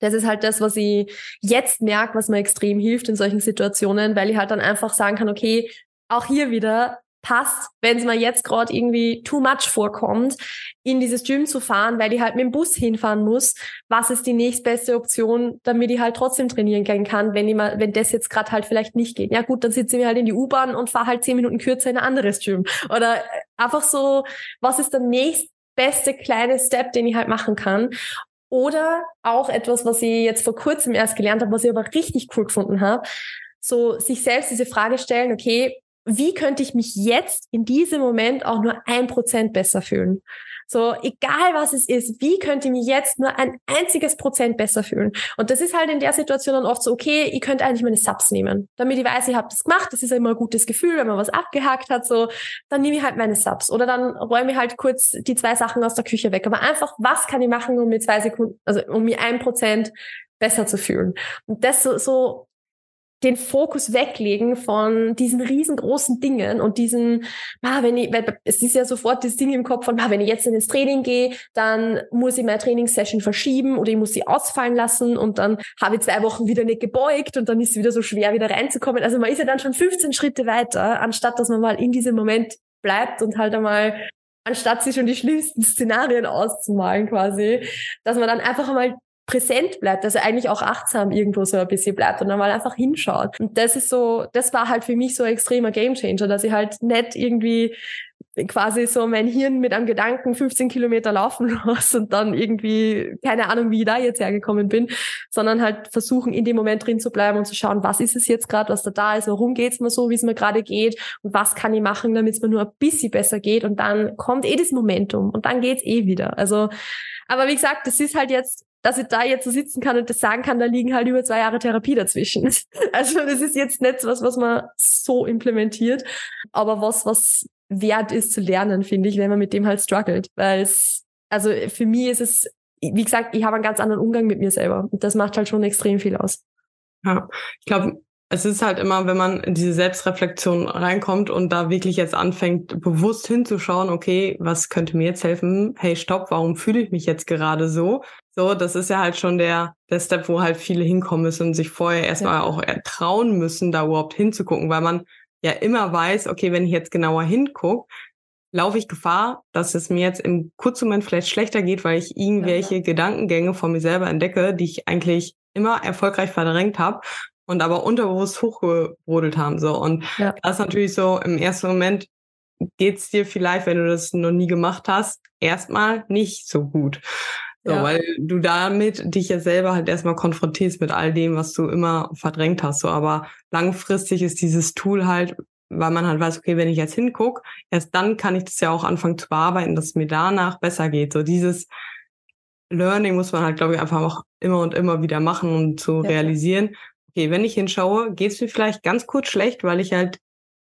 Das ist halt das, was ich jetzt merke, was mir extrem hilft in solchen Situationen, weil ich halt dann einfach sagen kann, okay, auch hier wieder, passt, wenn es mir jetzt gerade irgendwie too much vorkommt, in dieses Gym zu fahren, weil ich halt mit dem Bus hinfahren muss. Was ist die nächstbeste Option, damit ich halt trotzdem trainieren gehen kann, wenn ich mal, wenn das jetzt gerade halt vielleicht nicht geht. Ja gut, dann sitze ich mir halt in die U-Bahn und fahre halt zehn Minuten kürzer in ein anderes Gym. Oder einfach so, was ist der nächstbeste kleine Step, den ich halt machen kann? Oder auch etwas, was ich jetzt vor kurzem erst gelernt habe, was ich aber richtig cool gefunden habe, so sich selbst diese Frage stellen, okay, wie könnte ich mich jetzt in diesem Moment auch nur ein Prozent besser fühlen? So, egal was es ist, wie könnte ich mich jetzt nur ein einziges Prozent besser fühlen? Und das ist halt in der Situation dann oft so, okay, ich könnte eigentlich meine Subs nehmen, damit ich weiß, ich habe das gemacht. Das ist ja immer ein gutes Gefühl, wenn man was abgehakt hat, so, dann nehme ich halt meine Subs. Oder dann räume ich halt kurz die zwei Sachen aus der Küche weg. Aber einfach, was kann ich machen, um mir zwei Sekunden, also um mir ein Prozent besser zu fühlen? Und das so, so den Fokus weglegen von diesen riesengroßen Dingen und diesen, ah, wenn ich, weil es ist ja sofort das Ding im Kopf von, ah, wenn ich jetzt ins Training gehe, dann muss ich meine Trainingssession verschieben oder ich muss sie ausfallen lassen und dann habe ich zwei Wochen wieder nicht gebeugt und dann ist es wieder so schwer, wieder reinzukommen. Also man ist ja dann schon 15 Schritte weiter, anstatt dass man mal in diesem Moment bleibt und halt einmal anstatt sich schon die schlimmsten Szenarien auszumalen quasi, dass man dann einfach einmal präsent bleibt, also eigentlich auch achtsam irgendwo so ein bisschen bleibt und dann mal einfach hinschaut. Und das ist so, das war halt für mich so ein extremer Gamechanger, dass ich halt nicht irgendwie quasi so mein Hirn mit einem Gedanken 15 Kilometer laufen lasse und dann irgendwie, keine Ahnung, wie ich da jetzt hergekommen bin, sondern halt versuchen, in dem Moment drin zu bleiben und zu schauen, was ist es jetzt gerade, was da da ist, warum geht's mir so, wie es mir gerade geht und was kann ich machen, damit es mir nur ein bisschen besser geht und dann kommt eh das Momentum und dann geht's eh wieder. Also, aber wie gesagt, das ist halt jetzt dass ich da jetzt so sitzen kann und das sagen kann, da liegen halt über zwei Jahre Therapie dazwischen. Also das ist jetzt nicht was, was man so implementiert, aber was, was wert ist zu lernen, finde ich, wenn man mit dem halt struggelt. Weil es, also für mich ist es, wie gesagt, ich habe einen ganz anderen Umgang mit mir selber. Und das macht halt schon extrem viel aus. Ja, ich glaube, es ist halt immer, wenn man in diese Selbstreflexion reinkommt und da wirklich jetzt anfängt, bewusst hinzuschauen, okay, was könnte mir jetzt helfen? Hey, stopp, warum fühle ich mich jetzt gerade so? So, das ist ja halt schon der, der Step, wo halt viele hinkommen müssen und sich vorher erstmal ja. auch trauen müssen, da überhaupt hinzugucken, weil man ja immer weiß, okay, wenn ich jetzt genauer hingucke, laufe ich Gefahr, dass es mir jetzt im kurzen Moment vielleicht schlechter geht, weil ich irgendwelche ja, ja. Gedankengänge von mir selber entdecke, die ich eigentlich immer erfolgreich verdrängt habe und aber unterbewusst hochgebrodelt haben. So. Und ja. das ist natürlich so, im ersten Moment geht's dir vielleicht, wenn du das noch nie gemacht hast, erstmal nicht so gut. So, ja. weil du damit dich ja selber halt erstmal konfrontierst mit all dem, was du immer verdrängt hast. So, aber langfristig ist dieses Tool halt, weil man halt weiß, okay, wenn ich jetzt hinguck, erst dann kann ich das ja auch anfangen zu bearbeiten, dass es mir danach besser geht. So dieses Learning muss man halt, glaube ich, einfach auch immer und immer wieder machen, um zu ja. realisieren, okay, wenn ich hinschaue, geht es mir vielleicht ganz kurz schlecht, weil ich halt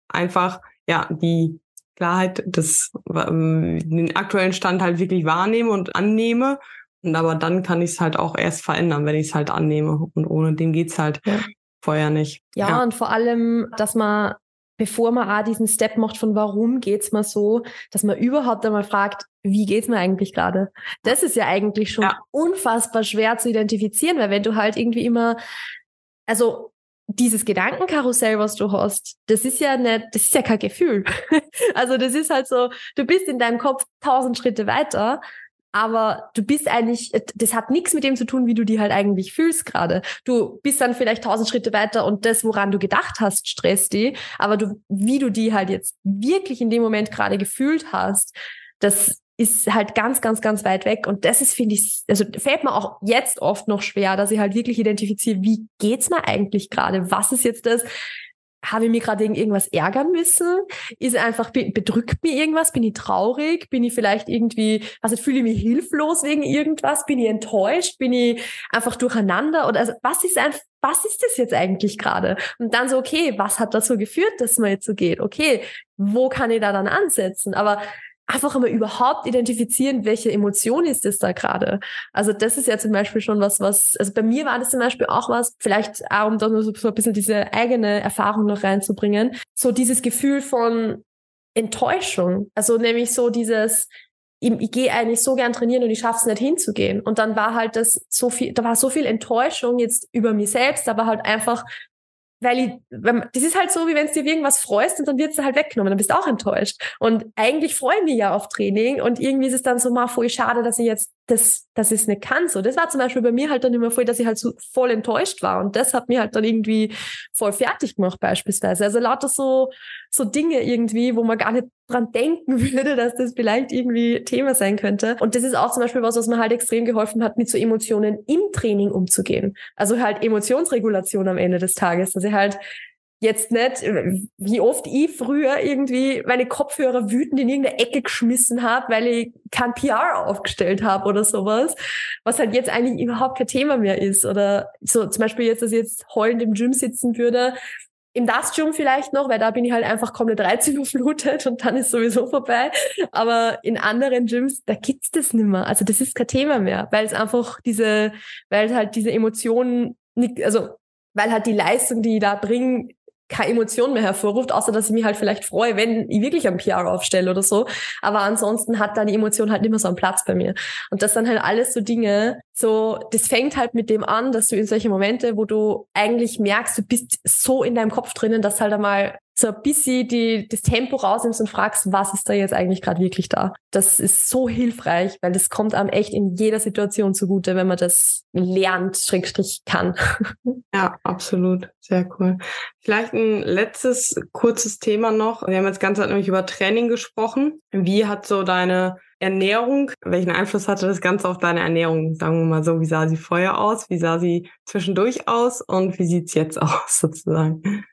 einfach, ja, die Klarheit des, ähm, den aktuellen Stand halt wirklich wahrnehme und annehme. Und aber dann kann ich es halt auch erst verändern, wenn ich es halt annehme. Und ohne dem geht's halt ja. vorher nicht. Ja, ja, und vor allem, dass man, bevor man auch diesen Step macht von warum geht's mir so, dass man überhaupt einmal fragt, wie geht's mir eigentlich gerade? Das ist ja eigentlich schon ja. unfassbar schwer zu identifizieren, weil wenn du halt irgendwie immer also dieses Gedankenkarussell, was du hast, das ist ja nicht, das ist ja kein Gefühl. also das ist halt so, du bist in deinem Kopf tausend Schritte weiter, aber du bist eigentlich, das hat nichts mit dem zu tun, wie du die halt eigentlich fühlst gerade. Du bist dann vielleicht tausend Schritte weiter und das, woran du gedacht hast, stresst die, aber du, wie du die halt jetzt wirklich in dem Moment gerade gefühlt hast, das ist halt ganz, ganz, ganz weit weg. Und das ist, finde ich, also fällt mir auch jetzt oft noch schwer, dass ich halt wirklich identifiziere, wie geht's mir eigentlich gerade? Was ist jetzt das? habe ich mich gerade irgendwas ärgern müssen? Ist einfach, bedrückt mir irgendwas? Bin ich traurig? Bin ich vielleicht irgendwie, also fühle ich mich hilflos wegen irgendwas? Bin ich enttäuscht? Bin ich einfach durcheinander? Oder also, was ist einfach, was ist das jetzt eigentlich gerade? Und dann so, okay, was hat dazu geführt, dass man jetzt so geht? Okay, wo kann ich da dann ansetzen? Aber einfach einmal überhaupt identifizieren, welche Emotion ist das da gerade. Also das ist ja zum Beispiel schon was, was, also bei mir war das zum Beispiel auch was, vielleicht auch um da so, so ein bisschen diese eigene Erfahrung noch reinzubringen, so dieses Gefühl von Enttäuschung. Also nämlich so dieses, ich, ich gehe eigentlich so gern trainieren und ich schaffe es nicht hinzugehen. Und dann war halt das so viel, da war so viel Enttäuschung jetzt über mich selbst, aber halt einfach weil ich, das ist halt so, wie wenn es dir irgendwas freust und dann wird es halt weggenommen, dann bist du auch enttäuscht. Und eigentlich freue ich mich ja auf Training und irgendwie ist es dann so mal voll schade, dass ich jetzt das, ich es nicht kann. So, das war zum Beispiel bei mir halt dann immer voll, dass ich halt so voll enttäuscht war und das hat mir halt dann irgendwie voll fertig gemacht beispielsweise. Also lauter so so Dinge irgendwie, wo man gar nicht dran denken würde, dass das vielleicht irgendwie Thema sein könnte. Und das ist auch zum Beispiel was, was mir halt extrem geholfen hat, mit so Emotionen im Training umzugehen. Also halt Emotionsregulation am Ende des Tages, dass ich halt jetzt nicht, wie oft ich früher irgendwie meine Kopfhörer wütend in irgendeine Ecke geschmissen habe, weil ich kein PR aufgestellt habe oder sowas, was halt jetzt eigentlich überhaupt kein Thema mehr ist. Oder so zum Beispiel jetzt, dass ich jetzt heulend im Gym sitzen würde, im Dust-Gym vielleicht noch, weil da bin ich halt einfach komplett reizüberflutet und dann ist sowieso vorbei. Aber in anderen Gyms, da gibt's das nimmer. Also das ist kein Thema mehr, weil es einfach diese, weil halt diese Emotionen nicht, also weil halt die Leistung, die ich da bringe, keine Emotion mehr hervorruft, außer dass ich mich halt vielleicht freue, wenn ich wirklich ein PR aufstelle oder so. Aber ansonsten hat da die Emotion halt nicht mehr so einen Platz bei mir. Und das sind halt alles so Dinge, so, das fängt halt mit dem an, dass du in solche Momente, wo du eigentlich merkst, du bist so in deinem Kopf drinnen, dass halt einmal so ein bisschen die, das Tempo rausnimmst und fragst, was ist da jetzt eigentlich gerade wirklich da? Das ist so hilfreich, weil das kommt einem echt in jeder Situation zugute, wenn man das lernt, Schrägstrich kann. Ja, absolut. Sehr cool. Vielleicht ein letztes kurzes Thema noch. Wir haben jetzt ganz nämlich über Training gesprochen. Wie hat so deine Ernährung, welchen Einfluss hatte das Ganze auf deine Ernährung? Sagen wir mal so, wie sah sie vorher aus? Wie sah sie zwischendurch aus? Und wie sieht's jetzt aus sozusagen?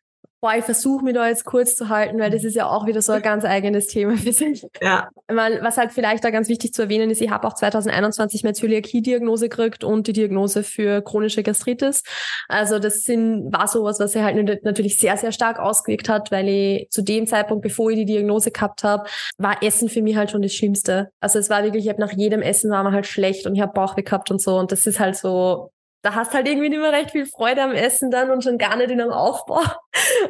Boah, ich versuche mich da jetzt kurz zu halten, weil das ist ja auch wieder so ein ganz eigenes Thema für sich. Ja. Weil, was halt vielleicht da ganz wichtig zu erwähnen ist, ich habe auch 2021 meine Zöliakie-Diagnose gekriegt und die Diagnose für chronische Gastritis. Also das sind, war sowas, was sich halt natürlich sehr, sehr stark ausgewirkt hat, weil ich zu dem Zeitpunkt, bevor ich die Diagnose gehabt habe, war Essen für mich halt schon das Schlimmste. Also es war wirklich, ich habe nach jedem Essen war man halt schlecht und ich habe Bauchweh gehabt und so. Und das ist halt so, da hast halt irgendwie nicht mehr recht viel Freude am Essen dann und schon gar nicht in einem Aufbau.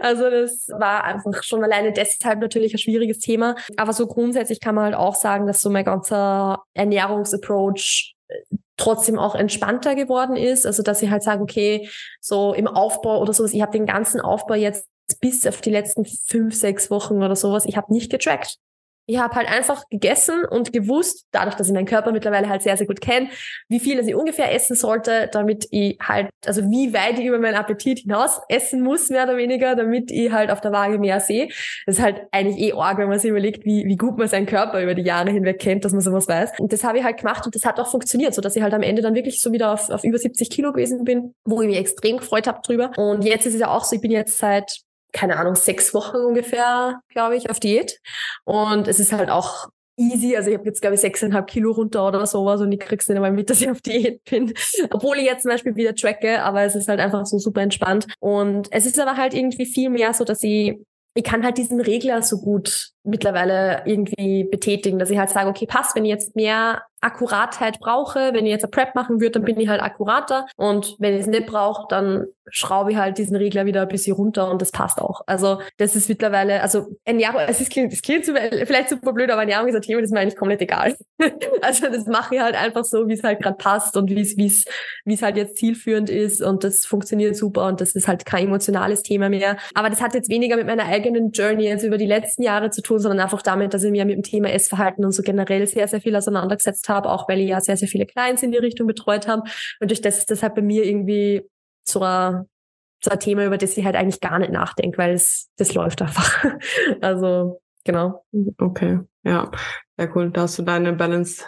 Also das war einfach schon alleine deshalb natürlich ein schwieriges Thema. Aber so grundsätzlich kann man halt auch sagen, dass so mein ganzer Ernährungsapproach äh, trotzdem auch entspannter geworden ist. Also dass ich halt sage, okay, so im Aufbau oder sowas, ich habe den ganzen Aufbau jetzt bis auf die letzten fünf, sechs Wochen oder sowas, ich habe nicht getrackt. Ich habe halt einfach gegessen und gewusst, dadurch, dass ich meinen Körper mittlerweile halt sehr, sehr gut kenne, wie viel ich ungefähr essen sollte, damit ich halt, also wie weit ich über meinen Appetit hinaus essen muss, mehr oder weniger, damit ich halt auf der Waage mehr sehe. Das ist halt eigentlich eh arg, wenn man sich überlegt, wie, wie gut man seinen Körper über die Jahre hinweg kennt, dass man sowas weiß. Und das habe ich halt gemacht und das hat auch funktioniert, so dass ich halt am Ende dann wirklich so wieder auf, auf über 70 Kilo gewesen bin, wo ich mich extrem gefreut habe drüber. Und jetzt ist es ja auch so, ich bin jetzt seit keine Ahnung, sechs Wochen ungefähr, glaube ich, auf Diät. Und es ist halt auch easy. Also ich habe jetzt, glaube ich, sechseinhalb Kilo runter oder sowas und ich krieg's nicht einmal mit, dass ich auf Diät bin. Obwohl ich jetzt zum Beispiel wieder tracke, aber es ist halt einfach so super entspannt. Und es ist aber halt irgendwie viel mehr so, dass ich ich kann halt diesen Regler so gut mittlerweile irgendwie betätigen, dass ich halt sage, okay, passt, wenn ich jetzt mehr Akkuratheit brauche, wenn ich jetzt eine Prep machen würde, dann bin ich halt akkurater und wenn ich es nicht brauche, dann schraube ich halt diesen Regler wieder ein bisschen runter und das passt auch. Also das ist mittlerweile, also Ernährung, es ist, das klingt vielleicht super blöd, aber Ernährung ist ein Thema, das ist mir eigentlich komplett egal. also das mache ich halt einfach so, wie es halt gerade passt und wie es wie es es halt jetzt zielführend ist und das funktioniert super und das ist halt kein emotionales Thema mehr. Aber das hat jetzt weniger mit meiner eigenen Journey jetzt über die letzten Jahre zu tun, sondern einfach damit, dass ich mir mit dem Thema Essverhalten und so generell sehr, sehr viel auseinandergesetzt habe, auch weil ich ja sehr, sehr viele Clients in die Richtung betreut habe. Und durch das ist das halt bei mir irgendwie so ein, so ein Thema, über das ich halt eigentlich gar nicht nachdenke, weil es das läuft einfach. also genau. Okay, ja. Sehr cool. Da hast du deine Balance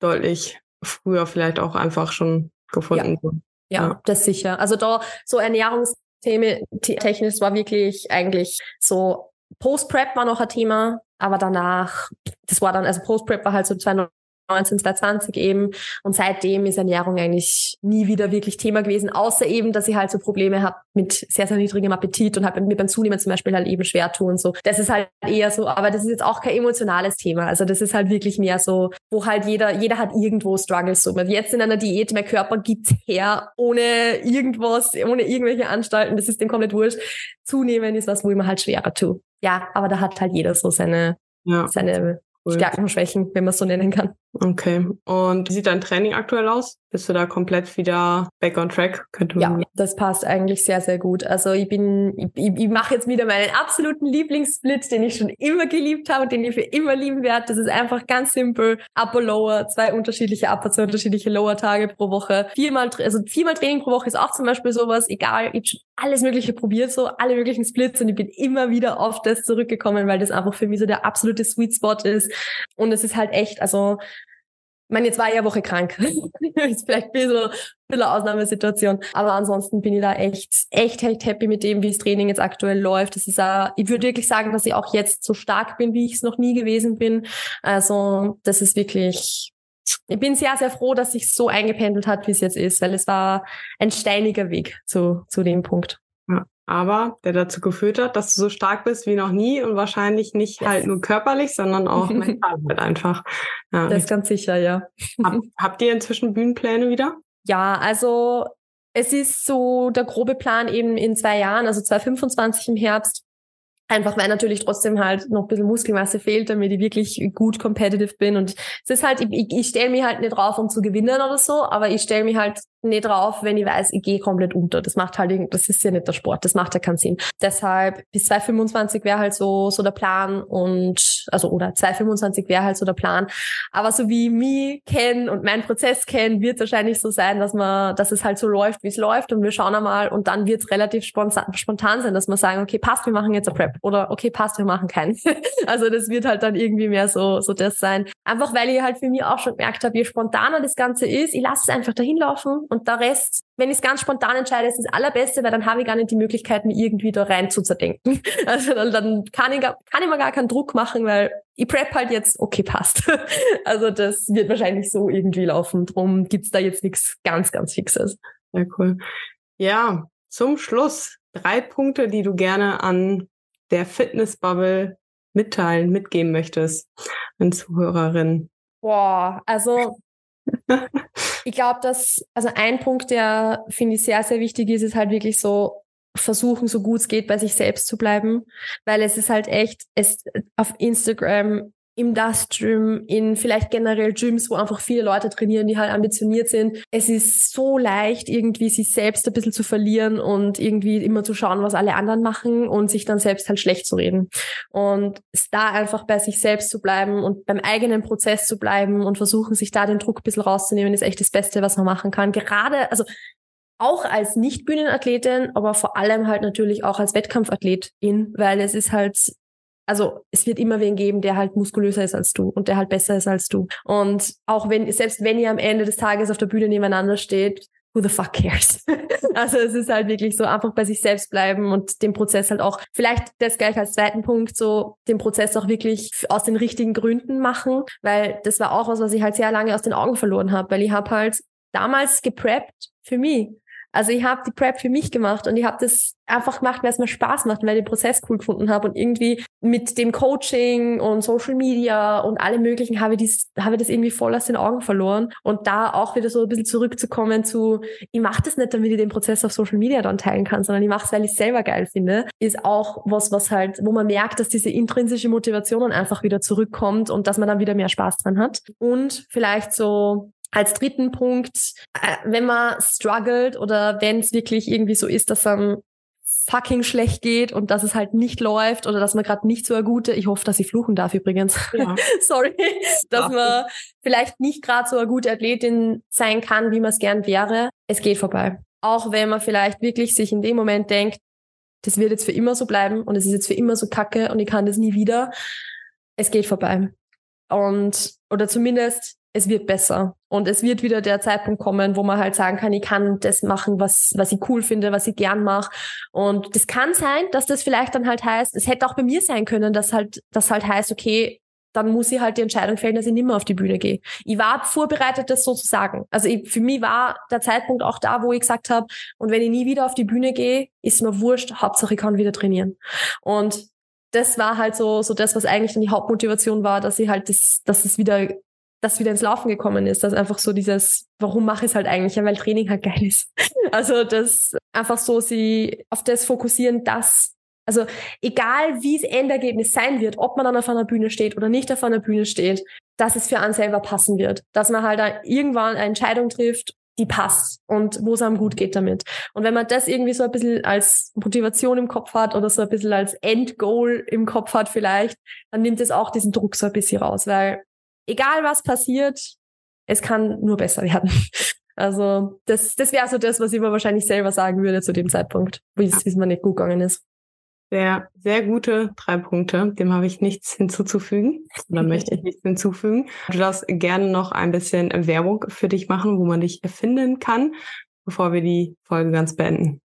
deutlich früher vielleicht auch einfach schon gefunden. Ja, ja, ja. das sicher. Also da so Ernährungsthemen technisch war wirklich eigentlich so Post-Prep war noch ein Thema, aber danach, das war dann, also Post-Prep war halt so 2019, 2020 eben. Und seitdem ist Ernährung eigentlich nie wieder wirklich Thema gewesen, außer eben, dass ich halt so Probleme habe mit sehr, sehr niedrigem Appetit und halt mir beim Zunehmen zum Beispiel halt eben schwer tun. So, das ist halt eher so, aber das ist jetzt auch kein emotionales Thema. Also das ist halt wirklich mehr so, wo halt jeder, jeder hat irgendwo Struggles. So, jetzt in einer Diät, mein Körper gibt her ohne irgendwas, ohne irgendwelche Anstalten. Das ist dem komplett wurscht. Zunehmen ist was, wo ich mir halt schwerer tue. Ja, aber da hat halt jeder so seine, ja. seine cool. Stärken und Schwächen, wenn man es so nennen kann. Okay. Und wie sieht dein Training aktuell aus? Bist du da komplett wieder back on track? Könnte ja, das passt eigentlich sehr, sehr gut. Also ich bin, ich, ich mache jetzt wieder meinen absoluten Lieblingssplit, den ich schon immer geliebt habe und den ich für immer lieben werde. Das ist einfach ganz simpel. Upper, Lower, zwei unterschiedliche Upper, zwei unterschiedliche Lower-Tage pro Woche. Viermal, also viermal Training pro Woche ist auch zum Beispiel sowas. Egal, ich habe schon alles Mögliche probiert, so alle möglichen Splits und ich bin immer wieder auf das zurückgekommen, weil das einfach für mich so der absolute Sweet Spot ist. Und es ist halt echt, also ich meine, jetzt war ich eine Woche krank. ist vielleicht ein bisschen, ein bisschen Ausnahmesituation. Aber ansonsten bin ich da echt, echt, echt happy mit dem, wie das Training jetzt aktuell läuft. Das ist auch, ich würde wirklich sagen, dass ich auch jetzt so stark bin, wie ich es noch nie gewesen bin. Also, das ist wirklich, ich bin sehr, sehr froh, dass sich so eingependelt hat, wie es jetzt ist, weil es war ein steiniger Weg zu, zu dem Punkt. Ja aber der dazu geführt hat, dass du so stark bist wie noch nie und wahrscheinlich nicht yes. halt nur körperlich, sondern auch mental halt einfach. Ja, das ist ganz sicher, ja. Hab, habt ihr inzwischen Bühnenpläne wieder? Ja, also es ist so der grobe Plan eben in zwei Jahren, also 2025 im Herbst, Einfach weil natürlich trotzdem halt noch ein bisschen Muskelmasse fehlt, damit ich wirklich gut competitive bin. Und es ist halt, ich, ich stelle mich halt nicht drauf, um zu gewinnen oder so, aber ich stelle mich halt nicht drauf, wenn ich weiß, ich gehe komplett unter. Das macht halt, das ist ja nicht der Sport, das macht ja keinen Sinn. Deshalb bis 2025 wäre halt so, so der Plan und, also, oder 2025 wäre halt so der Plan. Aber so wie ich mich kenne und meinen Prozess kenne, wird es wahrscheinlich so sein, dass man, dass es halt so läuft, wie es läuft und wir schauen einmal und dann wird es relativ spontan, spontan sein, dass wir sagen, okay, passt, wir machen jetzt eine Prep oder okay, passt, wir machen keinen. also das wird halt dann irgendwie mehr so, so das sein. Einfach weil ich halt für mich auch schon gemerkt habe, je spontaner das Ganze ist, ich lasse es einfach dahin laufen und der Rest, wenn ich es ganz spontan entscheide, ist das Allerbeste, weil dann habe ich gar nicht die Möglichkeit, mir irgendwie da rein zu zerdenken. Also dann, dann kann, ich, gar, kann ich mir gar keinen Druck machen, weil ich prep halt jetzt, okay, passt. Also das wird wahrscheinlich so irgendwie laufen. Drum gibt's da jetzt nichts ganz, ganz Fixes. Sehr cool. Ja, zum Schluss drei Punkte, die du gerne an der Fitnessbubble mitteilen, mitgeben möchtest, an Zuhörerinnen? Boah, also ich glaube, dass, also ein Punkt, der finde ich sehr, sehr wichtig ist, ist halt wirklich so, versuchen, so gut es geht, bei sich selbst zu bleiben, weil es ist halt echt, es auf Instagram im Dustgym, in vielleicht generell Gyms, wo einfach viele Leute trainieren, die halt ambitioniert sind. Es ist so leicht, irgendwie sich selbst ein bisschen zu verlieren und irgendwie immer zu schauen, was alle anderen machen und sich dann selbst halt schlecht zu reden. Und da einfach bei sich selbst zu bleiben und beim eigenen Prozess zu bleiben und versuchen, sich da den Druck ein bisschen rauszunehmen, ist echt das Beste, was man machen kann. Gerade, also auch als Nicht-Bühnenathletin, aber vor allem halt natürlich auch als Wettkampfathletin, weil es ist halt also es wird immer wen geben, der halt muskulöser ist als du und der halt besser ist als du. Und auch wenn, selbst wenn ihr am Ende des Tages auf der Bühne nebeneinander steht, who the fuck cares? also es ist halt wirklich so einfach bei sich selbst bleiben und den Prozess halt auch, vielleicht das gleich als zweiten Punkt, so den Prozess auch wirklich aus den richtigen Gründen machen, weil das war auch was, was ich halt sehr lange aus den Augen verloren habe, weil ich habe halt damals gepreppt für mich. Also ich habe die Prep für mich gemacht und ich habe das einfach gemacht, weil es mir Spaß macht, weil ich den Prozess cool gefunden habe und irgendwie mit dem Coaching und Social Media und alle möglichen habe ich, dies, habe ich das irgendwie voll aus den Augen verloren. Und da auch wieder so ein bisschen zurückzukommen zu, ich mache das nicht, damit ich den Prozess auf Social Media dann teilen kann, sondern ich mache es, weil ich es selber geil finde, ist auch was, was halt, wo man merkt, dass diese intrinsische Motivation dann einfach wieder zurückkommt und dass man dann wieder mehr Spaß dran hat. Und vielleicht so als dritten Punkt, äh, wenn man struggelt oder wenn es wirklich irgendwie so ist, dass einem fucking schlecht geht und dass es halt nicht läuft oder dass man gerade nicht so eine gute, ich hoffe, dass ich fluchen darf übrigens, ja. sorry, dass man vielleicht nicht gerade so eine gute Athletin sein kann, wie man es gern wäre. Es geht vorbei. Auch wenn man vielleicht wirklich sich in dem Moment denkt, das wird jetzt für immer so bleiben und es ist jetzt für immer so kacke und ich kann das nie wieder. Es geht vorbei. Und, oder zumindest es wird besser. Und es wird wieder der Zeitpunkt kommen, wo man halt sagen kann, ich kann das machen, was, was ich cool finde, was ich gern mache. Und das kann sein, dass das vielleicht dann halt heißt, es hätte auch bei mir sein können, dass halt, das halt heißt, okay, dann muss ich halt die Entscheidung fällen, dass ich nicht mehr auf die Bühne gehe. Ich war vorbereitet, das so zu sagen. Also ich, für mich war der Zeitpunkt auch da, wo ich gesagt habe, und wenn ich nie wieder auf die Bühne gehe, ist mir wurscht, Hauptsache ich kann wieder trainieren. Und das war halt so, so das, was eigentlich dann die Hauptmotivation war, dass ich halt das, dass es wieder das wieder ins Laufen gekommen ist, dass einfach so dieses, warum mache ich es halt eigentlich? Ja, weil Training halt geil ist. Also das einfach so sie auf das fokussieren, dass, also egal wie das Endergebnis sein wird, ob man dann auf einer Bühne steht oder nicht auf einer Bühne steht, dass es für einen selber passen wird. Dass man halt irgendwann eine Entscheidung trifft, die passt und wo es einem gut geht damit. Und wenn man das irgendwie so ein bisschen als Motivation im Kopf hat oder so ein bisschen als Endgoal im Kopf hat vielleicht, dann nimmt es auch diesen Druck so ein bisschen raus, weil egal was passiert, es kann nur besser werden. Also das, das wäre so das, was ich mir wahrscheinlich selber sagen würde zu dem Zeitpunkt, wie es ja. mir nicht gut gegangen ist. Sehr, sehr gute drei Punkte. Dem habe ich nichts hinzuzufügen oder möchte ich nichts hinzufügen. Du darfst gerne noch ein bisschen Werbung für dich machen, wo man dich finden kann, bevor wir die Folge ganz beenden.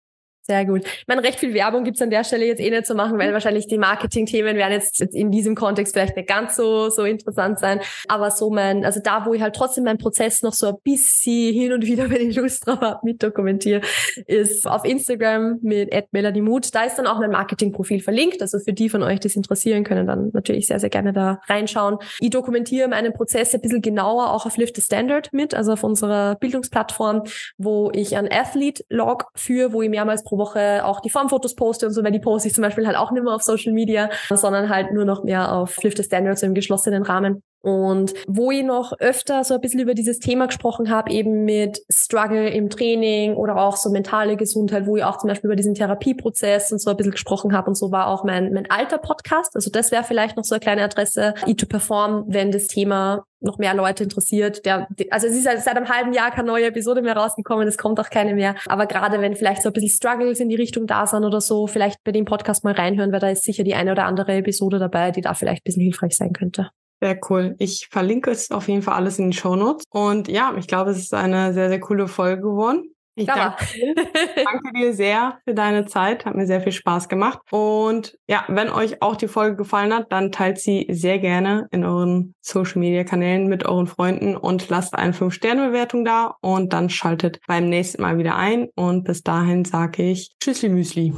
Sehr gut. Ich meine, recht viel Werbung gibt's an der Stelle jetzt eh nicht zu machen, weil mhm. wahrscheinlich die Marketing-Themen werden jetzt, jetzt in diesem Kontext vielleicht nicht ganz so, so interessant sein. Aber so mein, also da, wo ich halt trotzdem meinen Prozess noch so ein bisschen hin und wieder, wenn ich Lust drauf habe, mit dokumentiere, ist auf Instagram mit @melaniemut. Da ist dann auch mein Marketing-Profil verlinkt. Also für die von euch, die es interessieren, können dann natürlich sehr, sehr gerne da reinschauen. Ich dokumentiere meinen Prozess ein bisschen genauer auch auf Lift the Standard mit, also auf unserer Bildungsplattform, wo ich einen Athlete-Log führe, wo ich mehrmals Woche auch die Formfotos poste und so, weil die poste ich zum Beispiel halt auch nicht mehr auf Social Media, sondern halt nur noch mehr auf Lift the Standards im geschlossenen Rahmen. Und wo ich noch öfter so ein bisschen über dieses Thema gesprochen habe, eben mit Struggle im Training oder auch so mentale Gesundheit, wo ich auch zum Beispiel über diesen Therapieprozess und so ein bisschen gesprochen habe und so war auch mein, mein alter Podcast. Also das wäre vielleicht noch so eine kleine Adresse, E2Perform, wenn das Thema noch mehr Leute interessiert. Der, also es ist halt seit einem halben Jahr keine neue Episode mehr rausgekommen, es kommt auch keine mehr. Aber gerade wenn vielleicht so ein bisschen Struggles in die Richtung da sind oder so, vielleicht bei dem Podcast mal reinhören, weil da ist sicher die eine oder andere Episode dabei, die da vielleicht ein bisschen hilfreich sein könnte. Sehr cool. Ich verlinke es auf jeden Fall alles in den Show Notes. Und ja, ich glaube, es ist eine sehr, sehr coole Folge geworden. Ich danke dir. danke dir sehr für deine Zeit. Hat mir sehr viel Spaß gemacht. Und ja, wenn euch auch die Folge gefallen hat, dann teilt sie sehr gerne in euren Social Media Kanälen mit euren Freunden und lasst eine 5-Sterne-Bewertung da und dann schaltet beim nächsten Mal wieder ein. Und bis dahin sage ich Tschüssli Müsli.